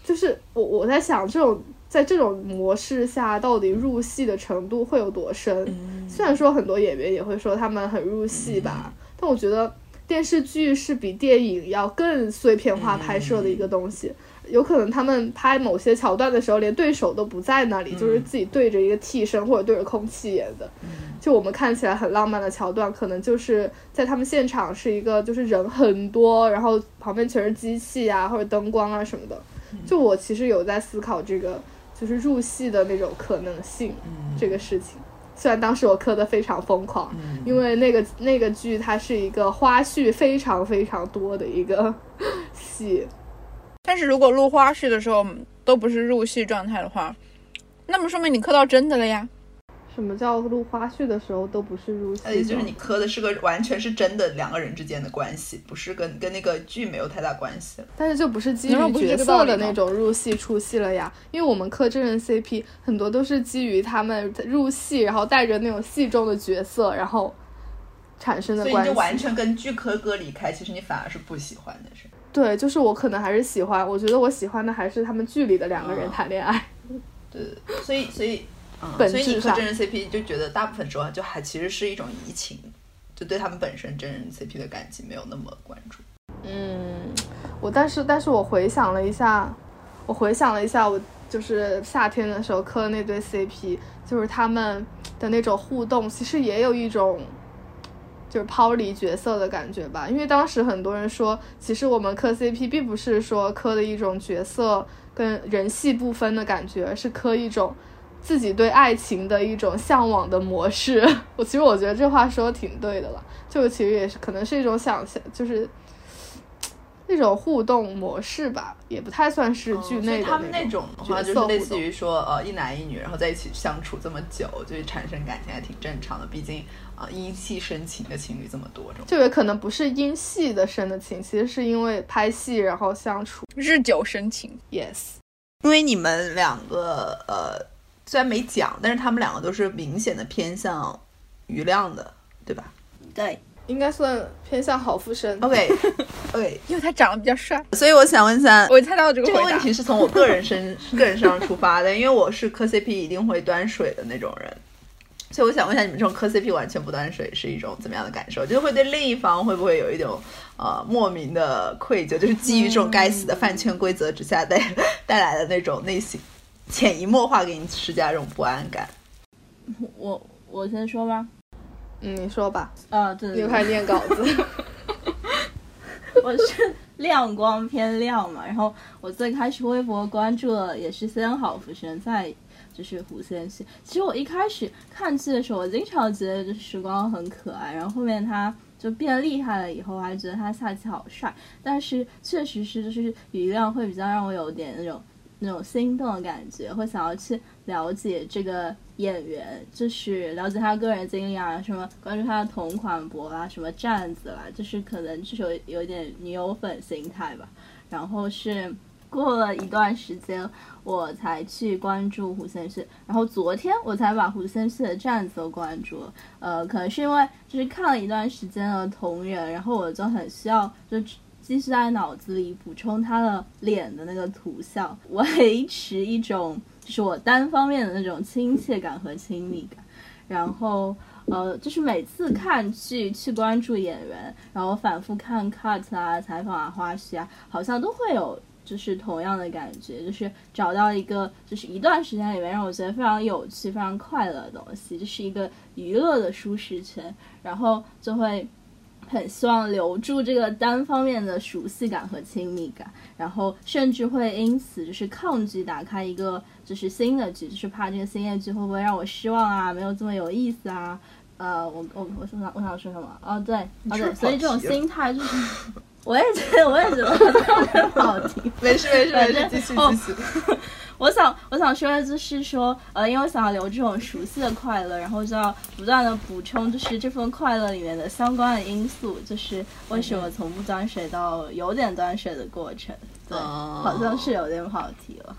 就是我我在想这种在这种模式下到底入戏的程度会有多深？嗯。虽然说很多演员也会说他们很入戏吧，但我觉得电视剧是比电影要更碎片化拍摄的一个东西。有可能他们拍某些桥段的时候，连对手都不在那里，就是自己对着一个替身或者对着空气演的。就我们看起来很浪漫的桥段，可能就是在他们现场是一个就是人很多，然后旁边全是机器啊或者灯光啊什么的。就我其实有在思考这个就是入戏的那种可能性、这个事情。虽然当时我磕的非常疯狂，因为那个那个剧它是一个花絮非常非常多的一个 戏，但是如果录花絮的时候都不是入戏状态的话，那么说明你磕到真的了呀。什么叫录花絮的时候都不是入戏的？呃，也就是你磕的是个完全是真的两个人之间的关系，不是跟跟那个剧没有太大关系。但是就不是基于角色的那种入戏出戏了呀，因为我们磕真人 CP 很多都是基于他们入戏，然后带着那种戏中的角色，然后产生的关系。所以你就完全跟剧磕割离开，其实你反而是不喜欢的，是吧？对，就是我可能还是喜欢，我觉得我喜欢的还是他们剧里的两个人嗯谈恋爱。对，所以所以，嗯，本所以你质上磕真人 CP 就觉得大部分时候就还其实是一种移情，就对他们本身真人 CP 的感情没有那么关注。嗯，我但是但是我回想了一下，我回想了一下，我就是夏天的时候磕的那对 CP，就是他们的那种互动，其实也有一种就是抛离角色的感觉吧。因为当时很多人说，其实我们磕 CP 并不是说磕的一种角色跟人戏不分的感觉，是磕一种。自己对爱情的一种向往的模式，我其实我觉得这话说的挺对的了，就其实也是可能是一种想象，就是那种互动模式吧，也不太算是剧内的以他们那种种的话，就是类似于说，呃，一男一女，然后在一起相处这么久，就是产生感情还挺正常的。毕竟啊、呃因戏生情的情侣这么多种。就也可能不是因戏的生的情，其实是因为拍戏然后相处。日久生情，Yes，因为你们两个呃，虽然没讲，但是他们两个都是明显的偏向于亮的，对吧？对，应该算偏向好附身。OK OK，因为他长得比较帅。所以我想问一下，我猜到这个回答。这个问题是从我个人身 个人身上出发的，因为我是磕 CP 一定会端水的那种人，所以我想问一下，你们这种磕 CP 完全不端水是一种怎么样的感受？就是会对另一方会不会有一种呃莫名的愧疚，就是基于这种该死的饭圈规则之下带带来的那种内心潜移默化给你施加这种不安感？我我先说吧。嗯，你说吧，啊，对对对，你又开始念稿子。我是亮光偏亮嘛，然后我最开始微博关注了也是先好福生，再就是胡先煦。其实我一开始看剧的时候，我经常觉得就是时光很可爱，然后后面他就变厉害了以后，我还觉得他下棋好帅。但是确实是就是语量会比较让我有点那种那种心动的感觉，会想要去了解这个演员，就是了解他个人经历啊，什么关注他的同款博啊，什么站子啦，就是可能就是有有点女友粉心态吧。然后是过了一段时间，我才去关注胡先煦，然后昨天我才把胡先煦的站子都关注了。呃，可能是因为就是看了一段时间的同人，然后我就很需要就。继续在脑子里补充他的脸的那个图像，维持一种就是我单方面的那种亲切感和亲密感。然后呃，就是每次看剧去关注演员，然后反复看 cut 啊、采访啊、花絮啊，好像都会有就是同样的感觉，就是找到一个就是一段时间里面让我觉得非常有趣、非常快乐的东西，就是一个娱乐的舒适圈，然后就会。很希望留住这个单方面的熟悉感和亲密感，然后甚至会因此就是抗拒打开一个就是新的剧，就是怕这个新的剧会不会让我失望啊，没有这么有意思啊。呃，我我我想我想说什么？哦，对，哦对，所以这种心态就是，我也觉得我也觉得特别好听。没事没事没事，继续哦继续。我想我想说的就是说，呃，因为我想要留这种熟悉的快乐，然后就要不断的补充，就是这份快乐里面的相关的因素，就是为什么从不端水到有点端水的过程。对，哦好像是有点跑题了。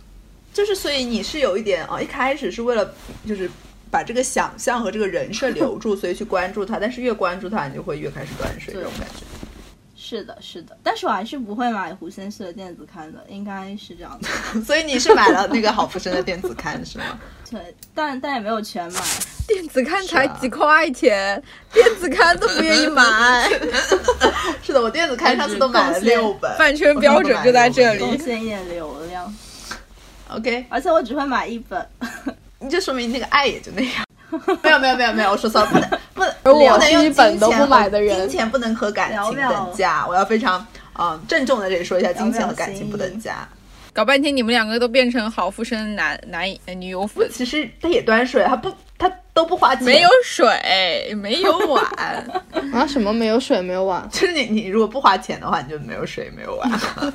就是所以你是有一点啊，一开始是为了就是把这个想象和这个人设留住，所以去关注他，但是越关注他，你就会越开始断水这种感觉。是的，是的，但是我还是不会买胡先煦的电子刊的，应该是这样的。所以你是买了那个好福生的电子刊是吗？对，但但也没有全买。电子刊才几块钱，电子刊都不愿意买，是的，我电子刊上次都买了六本，饭圈标准就在这里。贡献一点流量，OK，而且我只会买一本。你就说明那个爱也就那样。没有没有没有没有，我说错了，不能 不能，而我不能用是一本都不金钱和买的人金钱不能和感情等价。我要非常嗯郑重的这里说一下，金钱和感情不等价。搞半天你们两个都变成好富生男男呃女友粉，其实他也端水，他不他都不花钱，没有水，没有碗，啊，什么没有水没有碗？就是你你如果不花钱的话，你就没有水没有碗。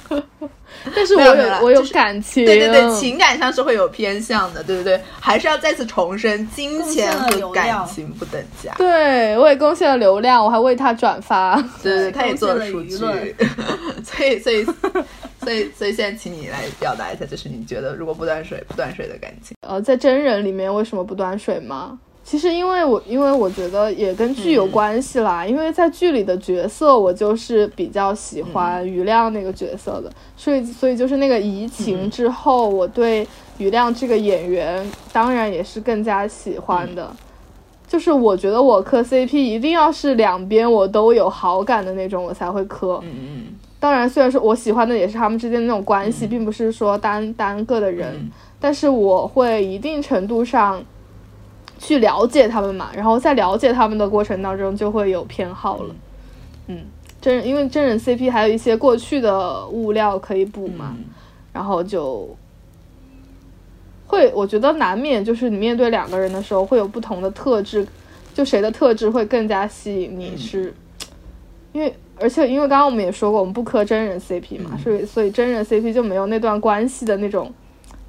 但是我有我有就是感情，对对对，情感上是会有偏向的，对不对？还是要再次重申，金钱和感情不等价。对我也贡献了流量，我还为他转发。对他也做了数据，所以所以所以所以现在请你来表达一下，就是你觉得如果不断水不断水的感情，呃，在真人里面为什么不断水吗？其实因为我因为我觉得也跟剧有关系啦，因为在剧里的角色我就是比较喜欢余亮那个角色的，所以所以就是那个移情之后，我对余亮这个演员当然也是更加喜欢的。就是我觉得我磕 CP 一定要是两边我都有好感的那种，我才会磕。嗯嗯当然，虽然说我喜欢的也是他们之间的那种关系，并不是说单单个的人，嗯。但是我会一定程度上去了解他们嘛，然后在了解他们的过程当中就会有偏好了。嗯，真人因为真人 CP 还有一些过去的物料可以补嘛，嗯。然后就会我觉得难免就是你面对两个人的时候会有不同的特质，就谁的特质会更加吸引你是，因为而且因为刚刚我们也说过，我们不磕真人 CP 嘛，所以所以真人 CP 就没有那段关系的那种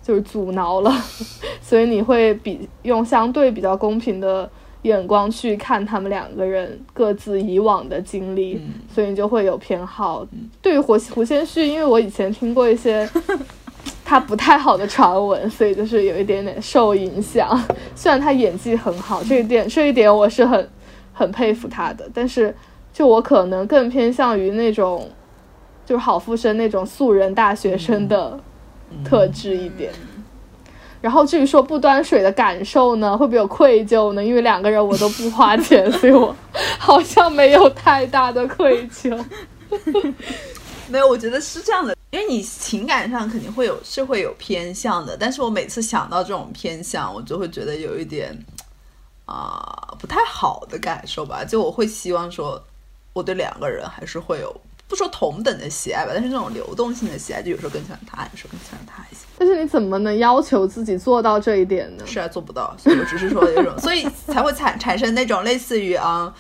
就是阻挠了，所以你会比用相对比较公平的眼光去看他们两个人各自以往的经历，嗯所以你就会有偏好。对于胡胡先煦，因为我以前听过一些 他不太好的传闻，所以就是有一点点受影响。虽然他演技很好，这一点这一点我是很很佩服他的，但是就我可能更偏向于那种，就是好富生那种素人大学生的特质一点。然后至于说不端水的感受呢，会不会有愧疚呢？因为两个人我都不花钱，所以我好像没有太大的愧疚。没有，我觉得是这样的，因为你情感上肯定会有是会有偏向的，但是我每次想到这种偏向，我就会觉得有一点啊、不太好的感受吧。就我会希望说，我对两个人还是会有不说同等的喜爱吧，但是那种流动性的喜爱，就有时候更喜欢他，有时候更喜欢他一些。但是你怎么能要求自己做到这一点呢？是啊，做不到，所以我只是说有一种，所以才会产产生那种类似于啊、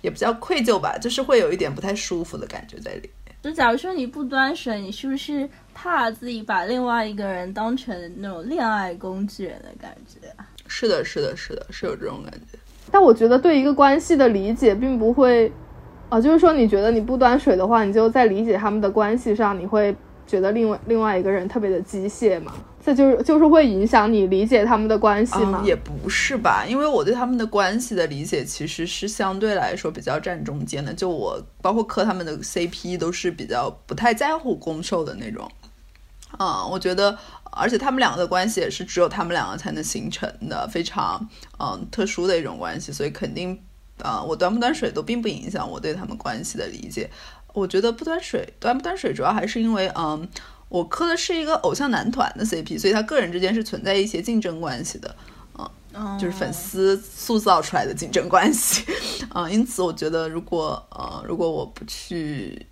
也不叫愧疚吧，就是会有一点不太舒服的感觉在里面。就假如说你不端水，你是不是怕自己把另外一个人当成那种恋爱工具人的感觉啊？是的，是的，是的，是有这种感觉。但我觉得对一个关系的理解并不会，啊、就是说你觉得你不端水的话，你就在理解他们的关系上，你会觉得另外另外一个人特别的机械嘛？这就是就是会影响你理解他们的关系吗？嗯，也不是吧，因为我对他们的关系的理解其实是相对来说比较站中间的。就我包括磕他们的 CP 都是比较不太在乎攻受的那种。嗯，我觉得，而且他们两个的关系也是只有他们两个才能形成的，非常嗯特殊的一种关系，所以肯定，呃，我端不端水都并不影响我对他们关系的理解。我觉得不端水，端不端水，主要还是因为，嗯，我磕的是一个偶像男团的 CP，所以他个人之间是存在一些竞争关系的。嗯就是粉丝塑造出来的竞争关系，嗯、因此我觉得如果呃如果我不去，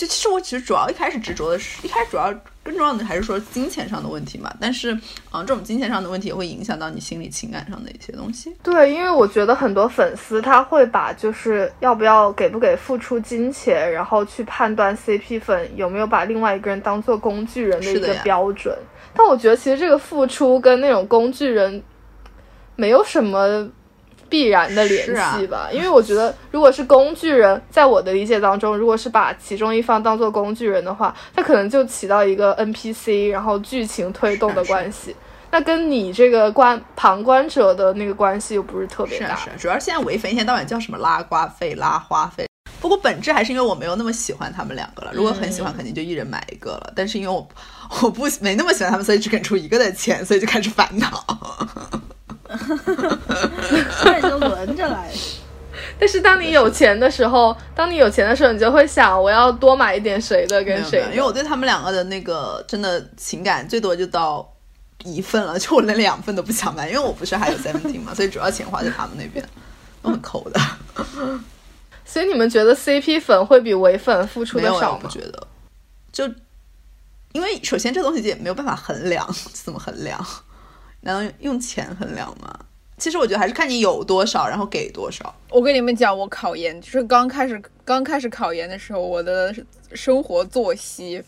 就其实我其实主要一开始执着的是，一开始主要更重要的还是说金钱上的问题嘛，但是嗯、这种金钱上的问题也会影响到你心理情感上的一些东西。对，因为我觉得很多粉丝他会把就是要不要给不给付出金钱，然后去判断 CP 粉有没有把另外一个人当做工具人的一个标准。但我觉得其实这个付出跟那种工具人没有什么必然的联系吧，因为我觉得如果是工具人，在我的理解当中，如果是把其中一方当做工具人的话，他可能就起到一个 NPC，然后剧情推动的关系。那跟你这个观旁观者的那个关系又不是特别大。是主要是现在唯粉一天到晚叫什么拉瓜费、拉花费。不过本质还是因为我没有那么喜欢他们两个了。如果很喜欢，肯定就一人买一个了。但是因为我 我不没那么喜欢他们，所以只肯出一个的钱，所以就开始烦恼。那你就轮着来。但是当你有钱的时候，当你有钱的时候，你就会想，我要多买一点谁的没有没有，跟谁。因为我对他们两个的那个真的情感最多就到一份了，就我连两份都不想买，因为我不是还有 seventeen 嘛，所以主要钱花在他们那边，都很抠的。所以你们觉得 CP 粉会比唯粉付出没有，的少吗？我不觉得。就因为首先这东西也没有办法衡量，怎么衡量？难道用钱衡量吗？其实我觉得还是看你有多少，然后给多少。我跟你们讲，我考研就是刚开始刚开始考研的时候，我的生活作息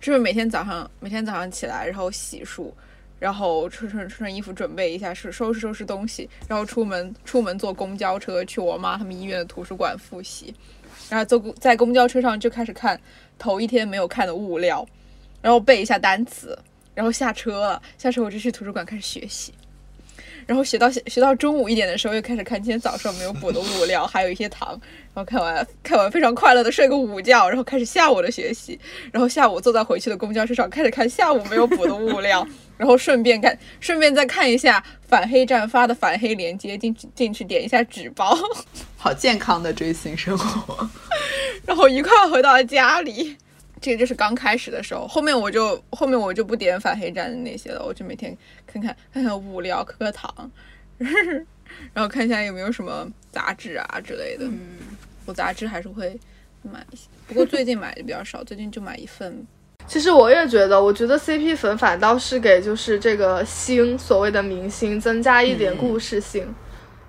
就是每天早上每天早上起来，然后洗漱，然后穿穿穿穿衣服，准备一下收收拾收拾东西，然后出门出门坐公交车去我妈他们医院的图书馆复习，然后坐公在公交车上就开始看头一天没有看的物料，然后背一下单词，然后下车了，下车我就去图书馆开始学习。然后学到学到中午一点的时候，又开始看今天早上没有补的物料，还有一些糖。然后看完看完非常快乐的睡个午觉，然后开始下午的学习。然后下午坐在回去的公交车上，开始看下午没有补的物料，然后顺便看顺便再看一下反黑站发的反黑链接，进去进去点一下纸包，好健康的追星生活。然后愉快回到了家里。这个就是刚开始的时候，后面我就后面我就不点反黑站的那些了，我就每天看看看看无聊，磕磕糖，然后看一下有没有什么杂志啊之类的。嗯，我杂志还是会买一些，不过最近买的比较少，最近就买一份。其实我也觉得，我觉得 CP 粉反倒是给就是这个星所谓的明星增加一点故事性。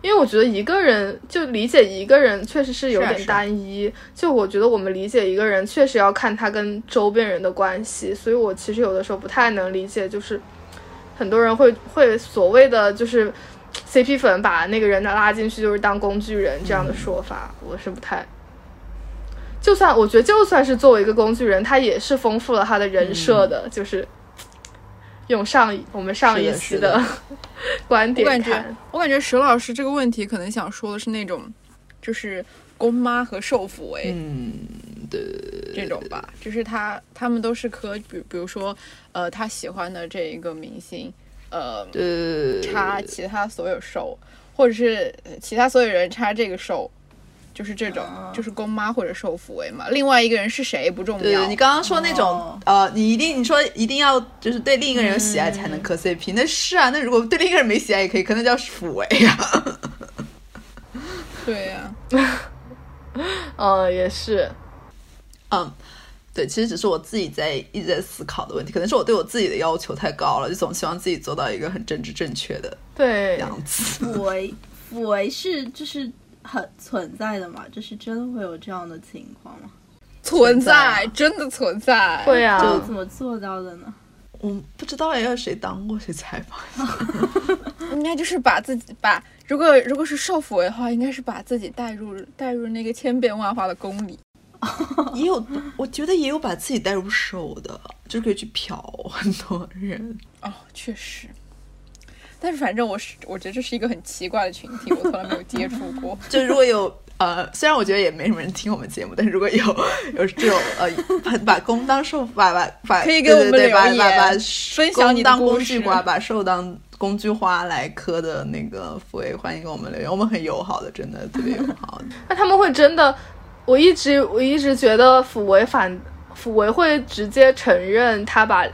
因为我觉得一个人就理解一个人确实是有点是啊啊单一，就我觉得我们理解一个人确实要看他跟周边人的关系，所以我其实有的时候不太能理解，就是很多人会会所谓的就是 CP 粉把那个人拉进去就是当工具人这样的说法，我是不太。就算我觉得，就算是作为一个工具人，他也是丰富了他的人设的，就是用上我们上一期是的 观点我感觉，我感觉石老师这个问题可能想说的是那种，就是公妈和受抚为嗯，对这种吧，就是他他们都是可比比如说呃他喜欢的这一个明星，呃对插其他所有受，或者是呃其他所有人插这个受。就是这种，就是公妈或者受抚慰嘛。另外一个人是谁不重要。你刚刚说那种、哦。呃，你一定你说一定要就是对另一个人有喜爱才能磕 CP，、那是啊，那如果对另一个人没喜爱也可以，可能叫辅为啊。对呀、嗯，也是，嗯，对，其实只是我自己在一直在思考的问题，可能是我对我自己的要求太高了，就总希望自己做到一个很政治正确的对，样子。抚慰，抚慰是就是很存在的嘛，就是真的会有这样的情况吗？存在在啊真的存在。会啊，就怎么做到的呢？我不知道要谁当过谁采访，应该就是把自己把，如果如果是受辅为的话，应该是把自己带入带入那个千变万化的宫里。也有我觉得也有把自己带入手的，就可以去嫖很多人。哦，确实。但是反正我是我觉得这是一个很奇怪的群体，我从来没有接触过。就如果有呃，虽然我觉得也没什么人听我们节目，但是如果有有这种呃，把把公当受，把把把可以给我们对对对把留言把把分享你当工具瓜，把受当工具花来磕的那个福威，欢迎给我们留言，我们很友好的，真的特别友好的。那他们会真的，我一直我一直觉得辅为反辅为会直接承认他把。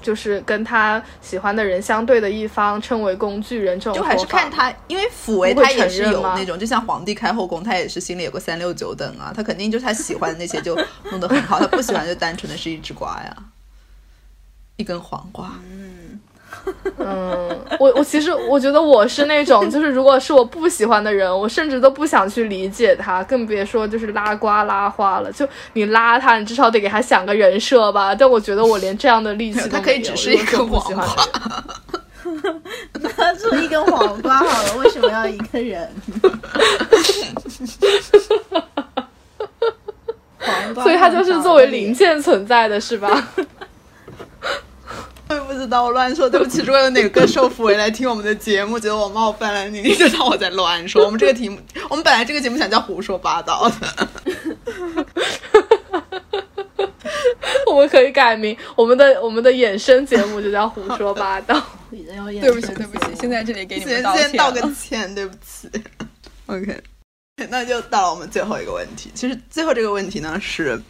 就是跟他喜欢的人相对的一方称为工具人，这种就还是看他，因为辅为他也是有那种，就像皇帝开后宫，他也是心里有个三六九等啊，他肯定就是他喜欢的那些就弄得很好，他不喜欢就单纯的是一只瓜呀，一根黄瓜。嗯，我我其实我觉得我是那种，就是如果是我不喜欢的人，我甚至都不想去理解他，更别说就是拉瓜拉花了。就你拉他，你至少得给他想个人设吧。但我觉得我连这样的力气都没有。他可以只是 一个不喜欢的人，那就一根黄瓜好了，为什么要一个人？黄瓜，所以它就是作为零。件存在的，是吧？我也不知道，我乱说，对不起。如果有哪个受福为来听我们的节目，觉得我冒犯了你，你就当我在乱说。我们这个题目，我们本来这个节目想叫胡说八道的。我们可以改名，我们的我们的衍生节目就叫胡说八道。对不起，对不起，现在这里给你们先道歉先道个歉，对不起。OK，那就到了我们最后一个问题。其实最后这个问题呢，是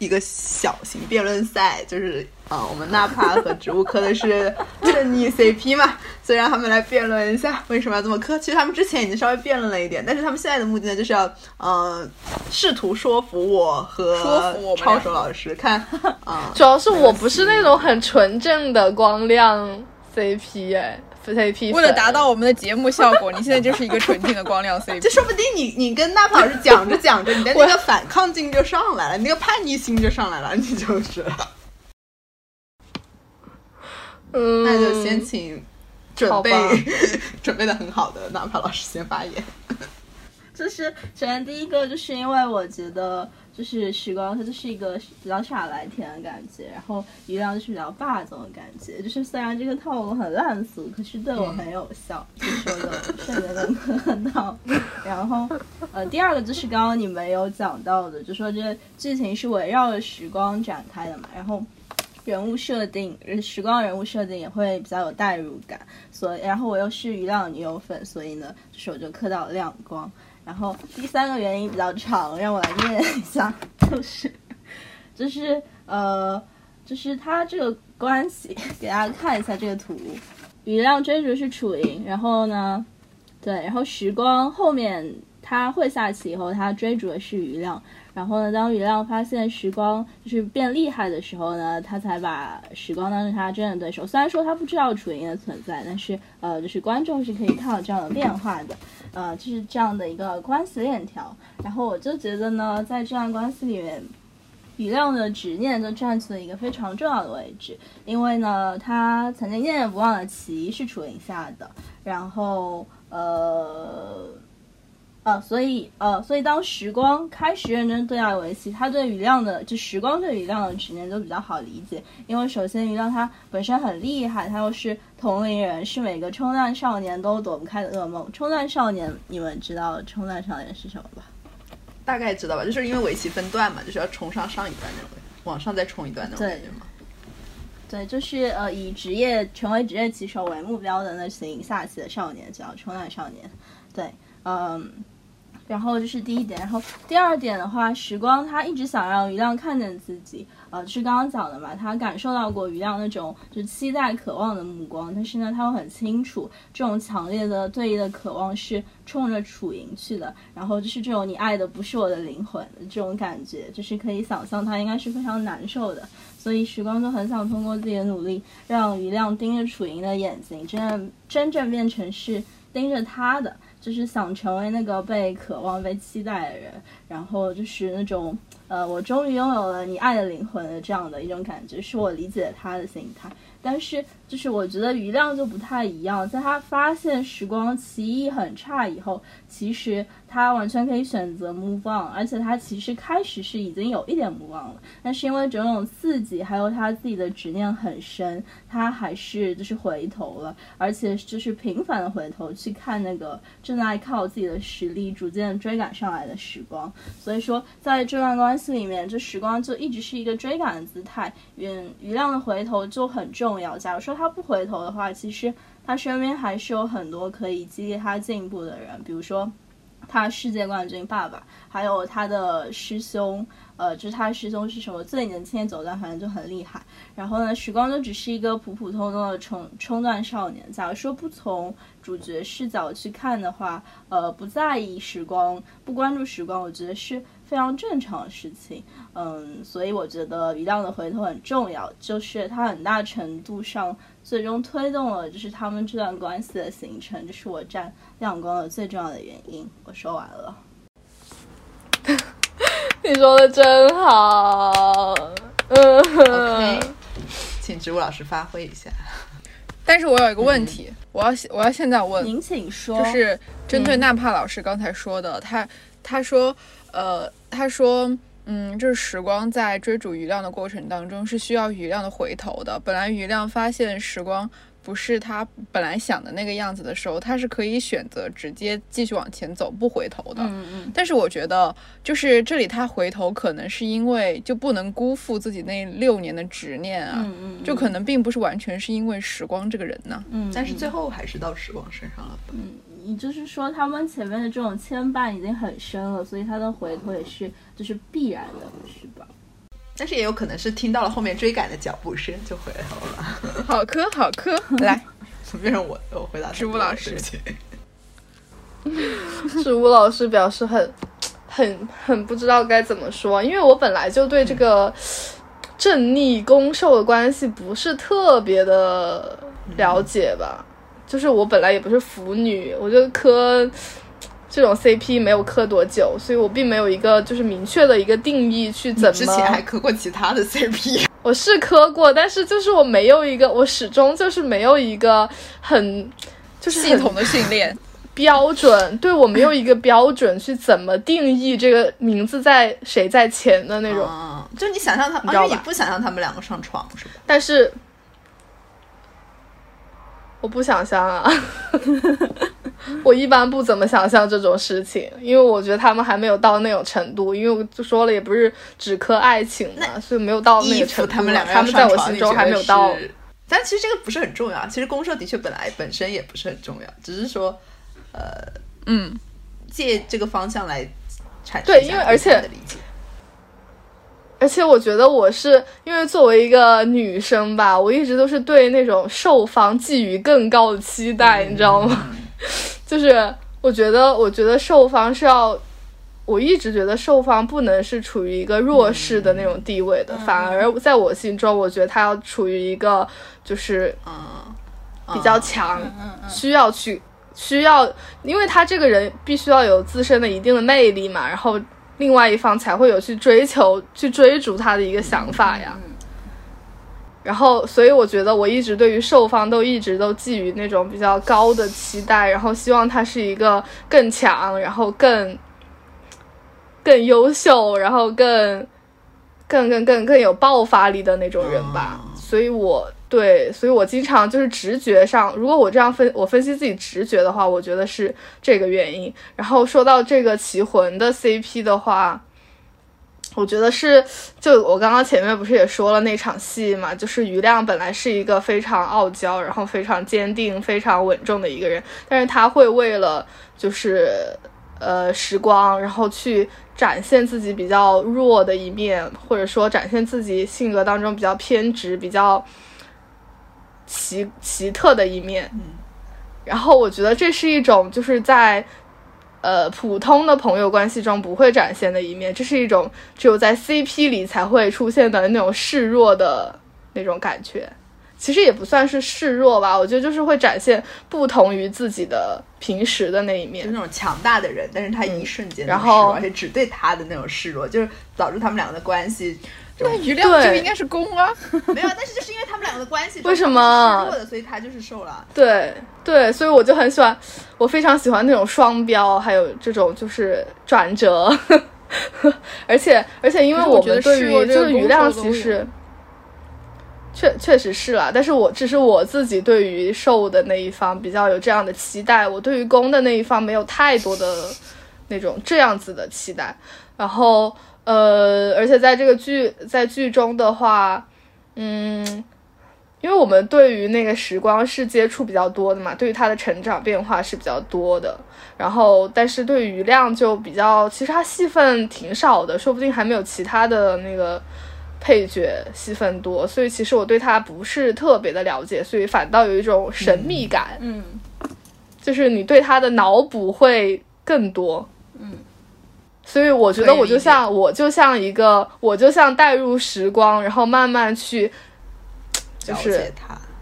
一个小型辩论赛，就是啊、呃我们纳帕和植物科的是 正逆 CP 嘛，所以让他们来辩论一下为什么要这么磕。其实他们之前已经稍微辩论了一点，但是他们现在的目的呢，就是要呃试图说服我和说服我们超手老师，看啊。主要是我不是那种很纯正的光亮 CP 哎，CP 为了达到我们的节目效果，你现在就是一个纯净的光亮 CP。这说不定你你跟纳帕老师讲着讲着，你的那个反抗劲就上来了，你那个叛逆心就上来了，你就是了。嗯，那就先请准备 准备的很好的纳帕老师先发言。就是首先第一个，就是因为我觉得就是时光它就是一个比较傻白甜的感觉，然后余亮就是比较霸总的感觉。就是虽然这个套路很烂俗，可是对我很有效，就说的瞬间能磕到。然后呃，第二个就是刚刚你们有讲到的，就说这剧情是围绕着时光展开的嘛，然后。人物设定，时光人物设定也会比较有代入感，所以然后我又是余亮女友粉，所以呢，就是我就磕到亮光。然后第三个原因比较长，让我来念一下，就是就是呃，就是他这个关系，给大家看一下这个图。余亮追逐是楚莹，然后呢，对，然后时光后面他会下棋以后，他追逐的是余亮。然后呢，当余亮发现时光就是变厉害的时候呢，他才把时光当成他真正的对手。虽然说他不知道楚莹的存在，但是呃，就是观众是可以看到这样的变化的。呃，就是这样的一个关系链条。然后我就觉得呢，在这段关系里面，余亮的执念就占据了一个非常重要的位置，因为呢，他曾经念念不忘的棋是楚莹下的，然后呃。呃，所以呃，所以当时光开始认真对待围棋，他对余亮的就时光对余亮的执念都比较好理解，因为首先余亮他本身很厉害，他又是同龄人，是每个冲浪少年都躲不开的噩梦。冲浪少年，你们知道冲浪少年是什么吧？大概知道吧，就是因为围棋分段嘛，就是要冲上上一段那种，往上再冲一段那种对感觉嘛。对，就是呃，以职业成为职业棋手为目标的那群下棋的少年，叫冲浪少年。对，嗯，然后这是第一点，然后第二点的话，时光他一直想让余亮看见自己，呃，就是刚刚讲的嘛，他感受到过余亮那种就期待、渴望的目光，但是呢，他又很清楚这种强烈的对弈的渴望是冲着楚莹去的，然后就是这种你爱的不是我的灵魂的这种感觉，就是可以想象他应该是非常难受的。所以时光就很想通过自己的努力，让余亮盯着楚莹的眼睛，真正真正变成是盯着他的，就是想成为那个被渴望、被期待的人，然后就是那种呃，我终于拥有了你爱的灵魂的这样的一种感觉，是我理解他的心态。但是就是我觉得余亮就不太一样，在他发现时光奇异很差以后，其实他完全可以选择 move on，而且他其实开始是已经有一点 move on 了，但是因为种种刺激，还有他自己的执念很深，他还是就是回头了，而且就是频繁的回头去看那个正在靠自己的实力逐渐追赶上来的时光。所以说，在这段关系里面，这时光就一直是一个追赶的姿态，余余亮的回头就很重要。假如说他不回头的话，其实他身边还是有很多可以激励他进步的人，比如说他世界冠军爸爸，还有他的师兄，呃，就是他师兄是什么最年轻的九段，反正就很厉害。然后呢，时光就只是一个普普通通的冲冲段少年。假如说不从主角视角去看的话，呃，不在意时光，不关注时光，我觉得是非常正常的事情。嗯，所以我觉得余亮的回头很重要，就是他很大程度上最终推动了就是他们这段关系的形成，这是我占亮光的最重要的原因。我说完了。你说的真好，嗯 OK，请植物老师发挥一下。但是我有一个问题，我要我要现在问，您请说。就是针对纳帕老师刚才说的，他他说，呃，他说，嗯，就是时光在追逐余亮的过程当中是需要余亮的回头的。本来余亮发现时光不是他本来想的那个样子的时候，他是可以选择直接继续往前走，不回头的。嗯嗯但是我觉得，就是这里他回头，可能是因为就不能辜负自己那六年的执念啊，嗯嗯，就可能并不是完全是因为时光这个人呢。嗯，但是最后还是到时光身上了吧？你就是说他们前面的这种牵绊已经很深了，所以他的回头也是就是必然的，是吧？但是也有可能是听到了后面追赶的脚步声就回头了。好磕好磕，来，怎么变成我我回答植物老师对不起 植物老师表示很、很、很不知道该怎么说，因为我本来就对这个正逆攻受的关系不是特别的了解吧。就是我本来也不是腐女，我就磕这种 CP 没有磕多久，所以我并没有一个就是明确的一个定义去怎么。之前还磕过其他的 CP，我是磕过，但是就是我没有一个，我始终就是没有一个很就是很系统的训练，标准，对我没有一个标准去怎么定义这个名字在谁在前的那种。嗯，就你想象他，你知道吧因为你不想象他们两个上床是吧？但是我不想象啊，我一般不怎么想象这种事情，因为我觉得他们还没有到那种程度。因为我就说了，也不是只磕爱情嘛，所以没有到那个程度。他们两个他们在我心中还没有到。但其实这个不是很重要，其实公社的确本来本身也不是很重要，只是说呃嗯，借这个方向来产生对因为而且。而且我觉得我是因为作为一个女生吧，我一直都是对那种受方寄予更高的期待，你知道吗？就是我觉得，我觉得受方是要，我一直觉得受方不能是处于一个弱势的那种地位的，反而在我心中，我觉得他要处于一个就是嗯，比较嗯强，需要去需要，因为他这个人必须要有自身的一定的魅力嘛，然后另外一方才会有去追求、去追逐他的一个想法呀。然后，所以我觉得我一直对于受方都一直都寄予那种比较高的期待，然后希望他是一个更强，然后更更优秀，然后更更更更更有爆发力的那种人吧。哦所以我对，所以我经常就是直觉上，如果我这样分，我分析自己直觉的话，我觉得是这个原因。然后说到这个棋魂的 CP 的话，我觉得是，就我刚刚前面不是也说了那场戏嘛，就是余亮本来是一个非常傲娇，然后非常坚定、非常稳重的一个人，但是他会为了就是呃时光，然后去展现自己比较弱的一面，或者说展现自己性格当中比较偏执、比较。奇奇特的一面，然后我觉得这是一种就是在呃普通的朋友关系中不会展现的一面，这是一种只有在 CP 里才会出现的那种示弱的那种感觉。其实也不算是示弱吧，我觉得就是会展现不同于自己的平时的那一面，就那种强大的人，但是他一瞬间然后而且只对他的那种示弱，就是导致他们两个的关系。那余亮就应该是攻啊，没有，但是就是因为他们两个的关系，为什么的，所以他就是受了。对对，所以我就很喜欢，我非常喜欢那种双标，还有这种就是转折，而且而且因为我们对于这个余亮其实确确实是啊，但是我只是我自己对于受的那一方比较有这样的期待，我对于攻的那一方没有太多的那种这样子的期待，然后。呃，而且在这个剧在剧中的话，嗯，因为我们对于那个时光是接触比较多的嘛，对于他的成长变化是比较多的。然后，但是对于余亮就比较，其实他戏份挺少的，说不定还没有其他的那个配角戏份多。所以其实我对他不是特别的了解，所以反倒有一种神秘感。嗯，就是你对他的脑补会更多。嗯。所以我觉得我就像我就像一个我就像带入时光，然后慢慢去，就是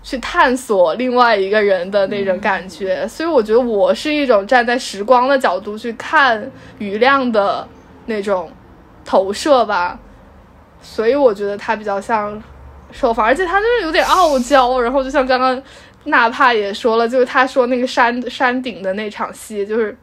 去探索另外一个人的那种感觉。所以我觉得我是一种站在时光的角度去看余亮的那种投射吧。所以我觉得他比较像受访，而且他就是有点傲娇。然后就像刚刚哪怕也说了，就是他说那个山山顶的那场戏，就是。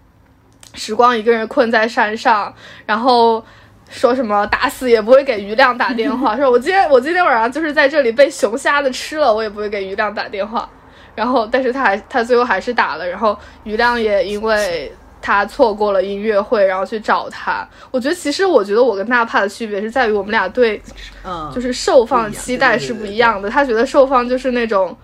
时光一个人困在山上，然后说什么打死也不会给余亮打电话。说我今天我今天晚上就是在这里被熊瞎子吃了，我也不会给余亮打电话。然后，但是他还他最后还是打了。然后余亮也因为他错过了音乐会，然后去找他。我觉得其实我觉得我跟纳帕的区别是在于我们俩对，嗯，就是受放期待是不一样的。他觉得受放就是那种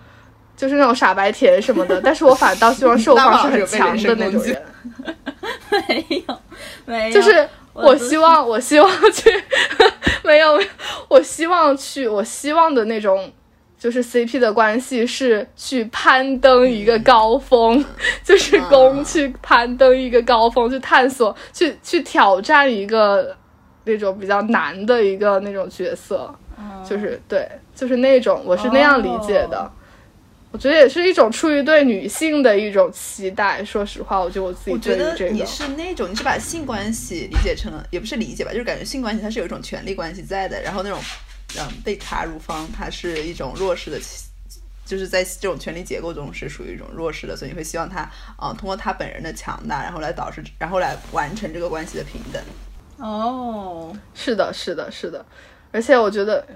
就是那种傻白甜什么的，但是我反倒希望受放 是很强的那种人。没有，没有，就是我希望，我希望去，没有，我希望去，我希望的那种，就是 CP 的关系是去攀登一个高峰，就是攻去攀登一个高峰，去探索，去去挑战一个那种比较难的一个那种角色，就是对，就是那种，我是那样理解的。我觉得也是一种出于对女性的一种期待。说实话，我觉得我自己我觉得你是那种，你是把性关系理解成，也不是理解吧，就是感觉性关系它是有一种权力关系在的。然后那种，嗯，被插入方，它是一种弱势的，就是在这种权力结构中是属于一种弱势的，所以你会希望他，嗯，通过他本人的强大，然后来导致，然后来完成这个关系的平等。哦，是的，是的，是的，而且我觉得。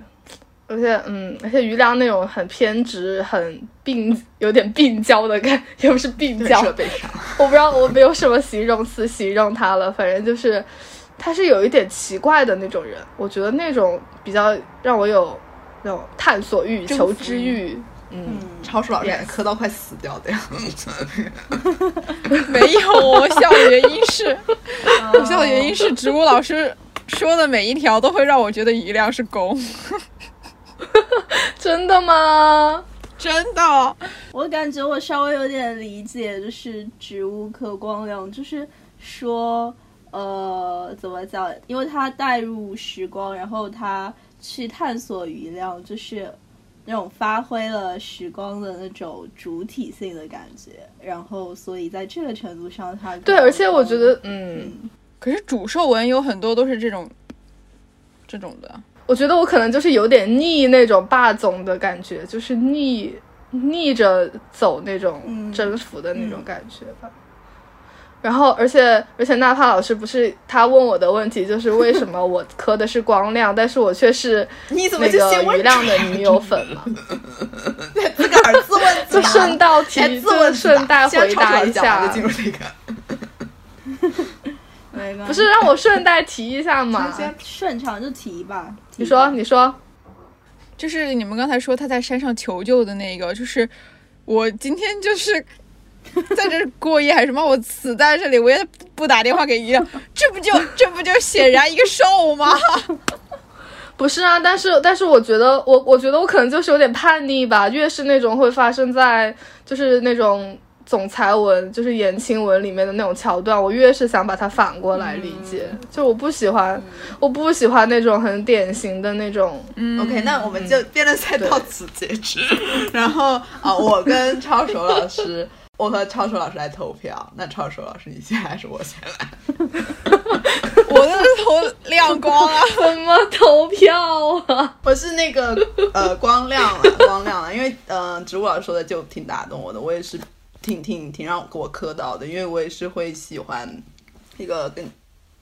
而且，嗯，而且余良那种很偏执、很病、有点病娇的感，也不是病娇，我不知道，我没有什么形容词形容他了。反正就是，他是有一点奇怪的那种人。我觉得那种比较让我有那种探索欲、求知欲。嗯，超叔老师磕到快死掉的样子。没有，我笑的原因是，我笑的原因是植物老师说的每一条都会让我觉得余亮是公。真的吗？真的，我感觉我稍微有点理解，就是植物可光亮，就是说，呃，怎么讲？因为它带入时光，然后它去探索余量，就是那种发挥了时光的那种主体性的感觉，然后所以在这个程度上，它对，而且我觉得，嗯，可是主兽文有很多都是这种这种的。我觉得我可能就是有点逆那种霸总的感觉，就是逆逆着走那种征服的那种感觉吧。然后，而且而且，纳帕老师不是他问我的问题，就是为什么我磕的是光亮，但是我却是你怎么那个余亮的女友粉嘛？自个儿自问自就答，顺道提，自问就顺带回答一下就，进入那个。没关系不是让我顺带提一下嘛？先顺畅就提吧。你说，你说，就是你们刚才说他在山上求救的那个，就是我今天就是在这过夜还是什么，我死在这里，我也不打电话给医院，这不就这不就显然一个瘦吗？不是啊，但是但是我觉得我我觉得我可能就是有点叛逆吧，越是那种会发生在就是那种总裁文，就是言情文里面的那种桥段，我越是想把它反过来理解，就我不喜欢，我不喜欢那种很典型的那种，OK，那我们就辩论赛到此截止。然后啊、我跟超手老师，我和超手老师来投票。那超手老师，你先来还是我先来？我的头亮光啊！怎么投票啊？我是那个呃光亮了，光亮了，因为呃植物老师说的就挺打动我的，我也是挺挺挺让我给我磕到的，因为我也是会喜欢一个更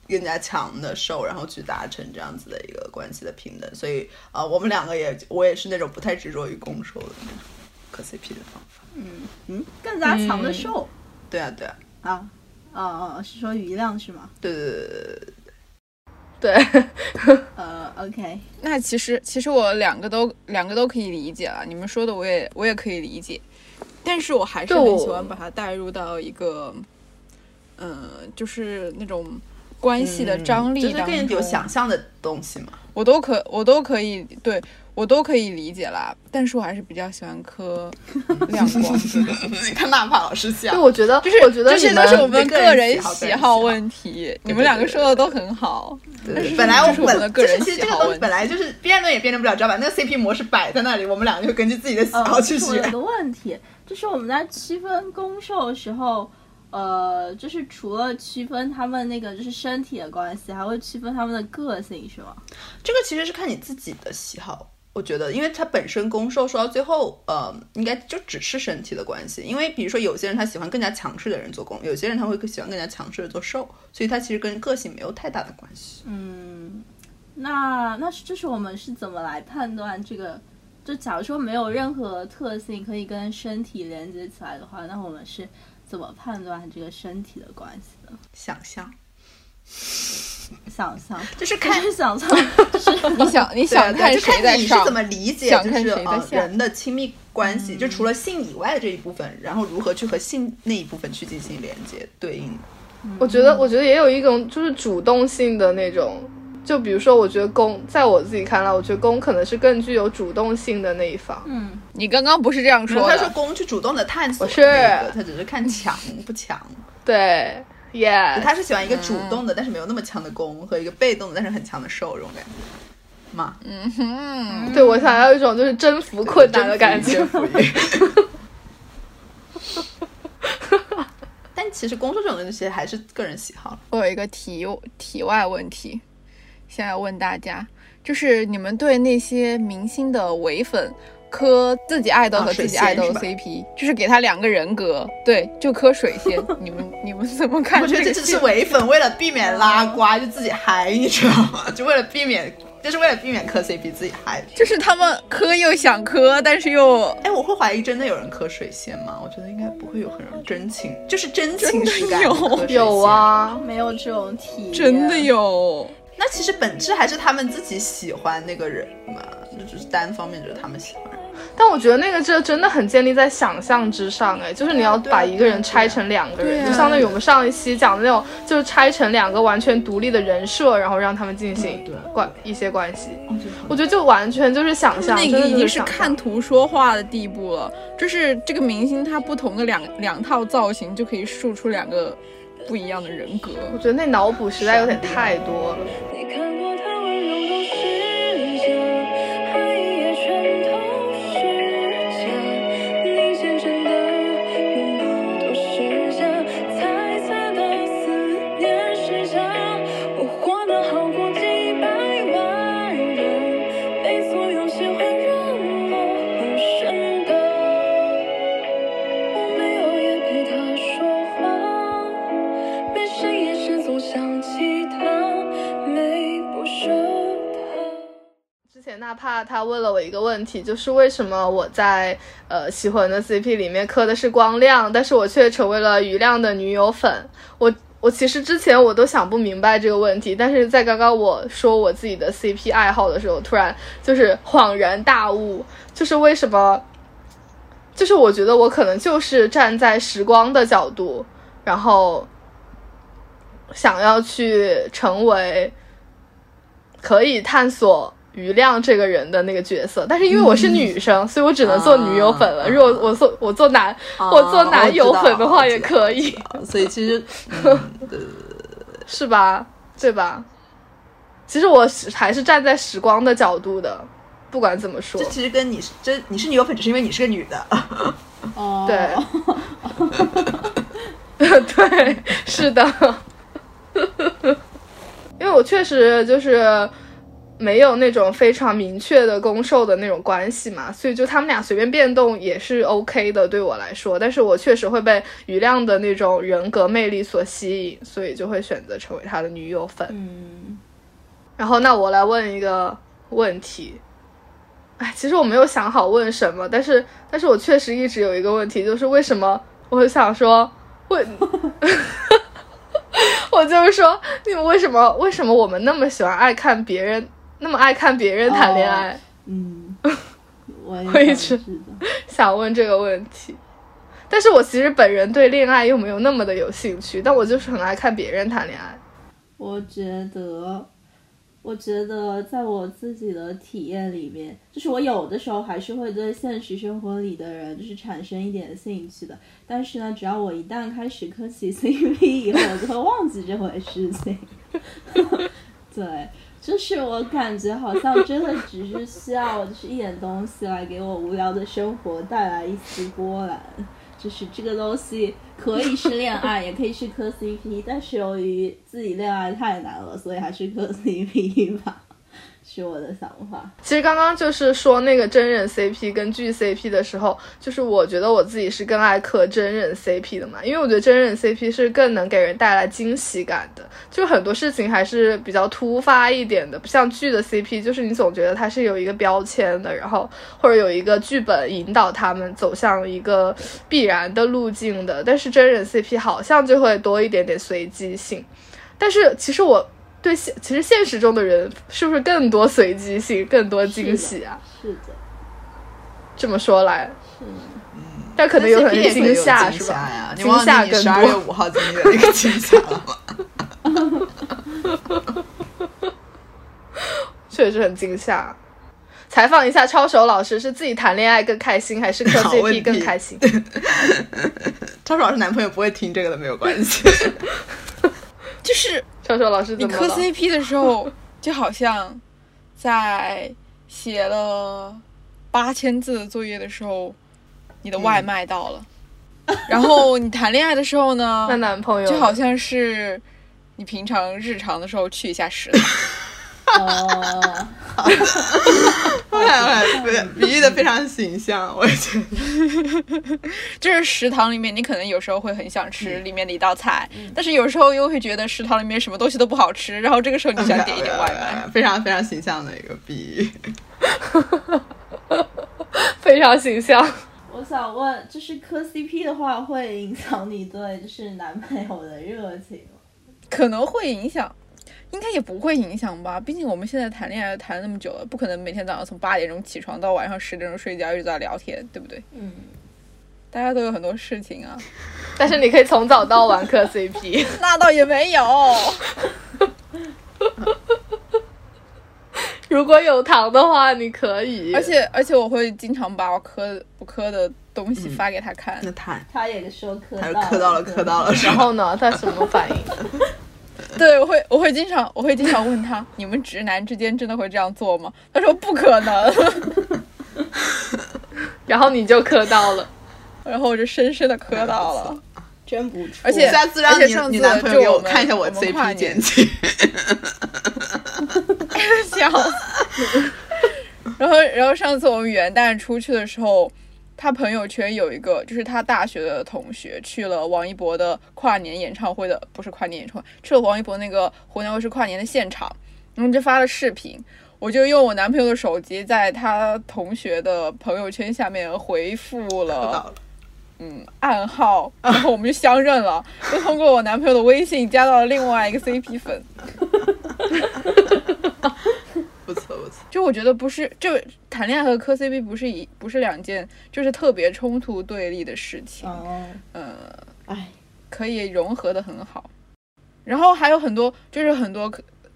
更加强的受，然后去达成这样子的一个关系的平等，所以呃我们两个也我也是那种不太执着于攻受的那种磕 CP 的方法。嗯嗯更加强的受、对啊对啊，啊啊啊！是说余量是吗？对对对对对对。对，呃，OK，那其实其实我两个都两个都可以理解了，你们说的我也我也可以理解，但是我还是很喜欢把它带入到一个，嗯、就是那种关系的张力嗯就是，更有想象的东西嘛。我都可我都可以对我都可以理解啦，但是我还是比较喜欢磕 亮光。你看娜帕老师笑就，我觉得，就是我觉得这些都是我们们个人喜好问题，你们两个说的都很好。对本来我这是我们的本个人就是其实这个东西喜好本来就是辩论也辩论不了，只要把那个 CP 模式摆在那里，我们两个就根据自己的喜好呃，去选。我有个问题，就是我们在区分攻受的时候，呃，就是除了区分他们那个就是身体的关系，还会区分他们的个性，是吗？这个其实是看你自己的喜好。我觉得，因为它本身攻受说到最后，呃，应该就只是身体的关系。因为比如说，有些人他喜欢更加强势的人做攻，有些人他会更喜欢更加强势的做受，所以它其实跟个性没有太大的关系。嗯，那那是就是我们是怎么来判断这个？就假如说没有任何特性可以跟身体连接起来的话，那我们是怎么判断这个身体的关系的？想象想象，就是 就看是想象，你想你想看对就谁在上你是怎？么理解，想看就是呃人的亲密关系，就除了性以外的这一部分，然后如何去和性那一部分去进行连接对应。我觉得，我觉得也有一种就是主动性的那种，就比如说，我觉得攻，在我自己看来，我觉得攻可能是更具有主动性的那一方。嗯，你刚刚不是这样说他说？攻去主动的探索我是那个，他只是看强不强。对，yeah，他是喜欢一个主动的，但是没有那么强的攻，和一个被动的但是很强的受这种感觉。嘛，嗯哼，对我想要一种就是征服困难的感觉。征服欲。但其实攻受这种东西还是个人喜好。我有一个题题外问题，想要问大家，就是你们对那些明星的唯粉磕自己爱豆和自己爱豆 CP，、就是给他两个人格，对，就磕水仙。你们你们怎么看我觉？得这只是唯粉为了避免拉瓜，就自己嗨，你知道吗？就为了避免，就是为了避免磕 CP 自己嗨。就是他们磕又想磕，但是又哎，我会怀疑真的有人磕水仙吗？我觉得应该不会有很人真情，就是真情实感有有。啊，没有这种体验，真的有。那其实本质还是他们自己喜欢那个人嘛，就只是单方面就是他们喜欢。但我觉得那个这真的很建立在想象之上，哎，就是你要把一个人拆成两个人，就相当于我们上一期讲的那种，就是拆成两个完全独立的人设，然后让他们进行对关一些关系。我觉得就完全就是想象，那个已经是看图说话的地步了，就是这个明星他不同的两两套造型就可以树出两个不一样的人格。我觉得那脑补实在有点太多了。你看过他他问了我一个问题，就是为什么我在呃喜欢的 CP 里面磕的是光亮，但是我却成为了余亮的女友粉。我我其实之前我都想不明白这个问题，但是在刚刚我说我自己的 CP 爱好的时候，突然就是恍然大悟，就是为什么，就是我觉得我可能就是站在时光的角度，然后想要去成为可以探索余亮这个人的那个角色，但是因为我是女生，所以我只能做女友粉了。啊如果我做我做男、我做男友粉的话也可以，所以其实，是吧？对吧？其实我是还是站在时光的角度的，不管怎么说。这，其实跟你是这你是女友粉，只是因为你是个女的。哦，对。对，是的，因为我确实就是没有那种非常明确的攻受的那种关系嘛，所以就他们俩随便变动也是 OK 的，对我来说。但是我确实会被余亮的那种人格魅力所吸引，所以就会选择成为他的女友粉。嗯，然后，那我来问一个问题。哎，其实我没有想好问什么，但是，但是我确实一直有一个问题，就是为什么我想说，为 我就是说，你们为什么为什么我们那么喜欢爱看别人，那么爱看别人谈恋爱？嗯，我也 我一直想知道。想问这个问题。但是我其实本人对恋爱又没有那么的有兴趣，但我就是很爱看别人谈恋爱。我觉得，我觉得在我自己的体验里面，就是我有的时候还是会对现实生活里的人就是产生一点兴趣的，但是呢，只要我一旦开始磕起 CP 以后，我就会忘记这回事情。对，就是我感觉好像真的只是需要就是一点东西来给我无聊的生活带来一丝波澜。就是这个东西可以是恋爱，也可以是磕 CP，但是由于自己恋爱太难了，所以还是磕 CP 吧，是我的想法。其实刚刚就是说那个真人 CP 跟剧 CP 的时候，就是我觉得我自己是更爱磕真人 CP 的嘛，因为我觉得真人 CP 是更能给人带来惊喜感的，就很多事情还是比较突发一点的，不像剧的 CP，就是你总觉得它是有一个标签的，然后或者有一个剧本引导他们走向一个必然的路径的，但是真人 CP 好像就会多一点点随机性，但是其实我。对现其实现实中的人是不是更多随机性、更多惊喜啊？是的，这么说来，是的。但可能有可能 CP 也是会有吓是吧？呀？你惊忘记吓更你十二月多。五号经历的那个惊吓了吗？确实很惊吓。采访一下抄手老师，是自己谈恋爱更开心，还是 磕 CP 题更开心？抄手老师男朋友不会听这个的，没有关系。就是超手老师你磕怎么了？CP 的时候，就好像在写了八千字的作业的时候，你的外卖到了。然后你谈恋爱的时候呢那，男朋友就好像是你平常日常的时候去一下食堂。哦，对，比喻的非常形象，我觉得。就是食堂里面，你可能有时候会很想吃里面的一道菜，但是有时候又会觉得食堂里面什么东西都不好吃，然后这个时候你就想点一点外卖。非常非常形象的一个比喻。非常形象。我想问，就是磕 CP 的话，会影响你对就是男朋友的热情吗？可能会影响，应该也不会影响吧。毕竟我们现在谈恋爱谈了那么久了，不可能每天早上从八点钟起床到晚上十点钟睡觉一直在聊天，对不对？嗯，大家都有很多事情啊。但是你可以从早到晚磕 CP。那倒也没有，如果有糖的话，你可以。而且而且我会经常把我磕不磕的东西发给他看。那他他也说磕还是到磕到了，磕到了，然后呢，他什么反应？对，我会我会经常我会经常问他，你们直男之间真的会这样做吗？他说不可能，然后你就磕到了。然后我就深深的磕到了。真不错。而且下次让你而且上次你男朋友给就我们看一下我 CP 年简介。笑死。然后，然后上次我们元旦出去的时候，他朋友圈有一个，就是他大学的同学去了王一博的跨年演唱会的，不是跨年演唱会，去了王一博那个湖南卫视跨年的现场，然后就发了视频。我就用我男朋友的手机在他同学的朋友圈下面回复了了。嗯暗号，然后我们就相认了，又通过我男朋友的微信加到了另外一个 CP 粉。不错不错，就我觉得不是，就谈恋爱和磕 CP 不是一不是两件就是特别冲突对立的事情，哦，嗯，哎，可以融合的很好。然后还有很多就是很多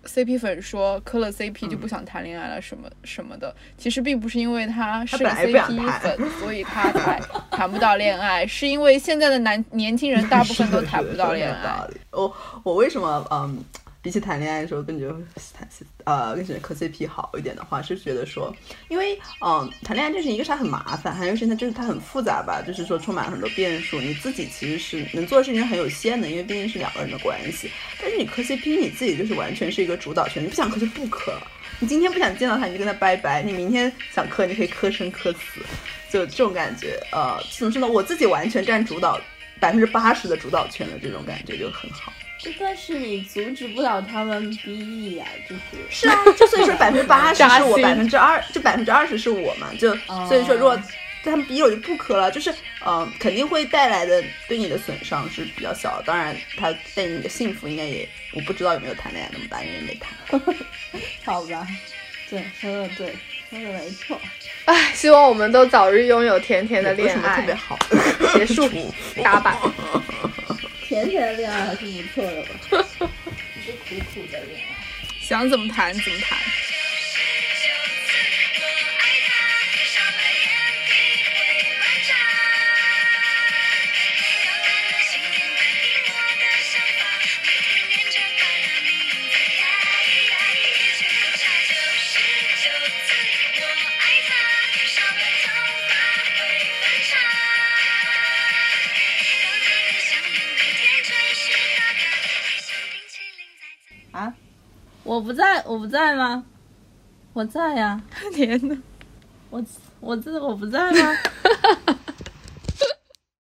CP 粉说磕了 CP 就不想谈恋爱了什么 什么的，其实并不是因为他是 CP 粉，所以他才 谈不到恋爱，是因为现在的男年轻人大部分都谈不到恋。爱。我我为什么嗯，比起谈恋爱的时候更觉得谈呃跟谁磕 CP 好一点的话，是觉得说，因为嗯谈恋爱这是一个是很麻烦，还有一个是它就是它很复杂吧，就是说充满了很多变数，你自己其实是能做的事情很有限的，因为毕竟是两个人的关系。但是你磕 CP 你自己就是完全是一个主导权，你不想磕就不磕。你今天不想见到他，你就跟他拜拜；你明天想磕，你可以磕生磕死，就这种感觉。呃，怎么说呢？我自己完全占主导百分之八十的主导权的这种感觉就很好。但是你阻止不了他们 BE 呀，就是是啊，就所以说百分之八十 是我，百分之二就百分之二十是我嘛，就所以说如果他们逼我就不磕了，就是嗯、呃肯定会带来的对你的损伤是比较小。当然，他对你的幸福应该也我不知道有没有谈恋爱那么大，因为没谈。好吧？对，说的对，说的没错。唉，希望我们都早日拥有甜甜的恋有什么特别爱。好？结束打板。甜甜的恋爱还是不错的吧？你是苦苦的恋爱。想怎么谈怎么谈。我不在，我不在吗？我在呀，天呐，我我这我不在吗？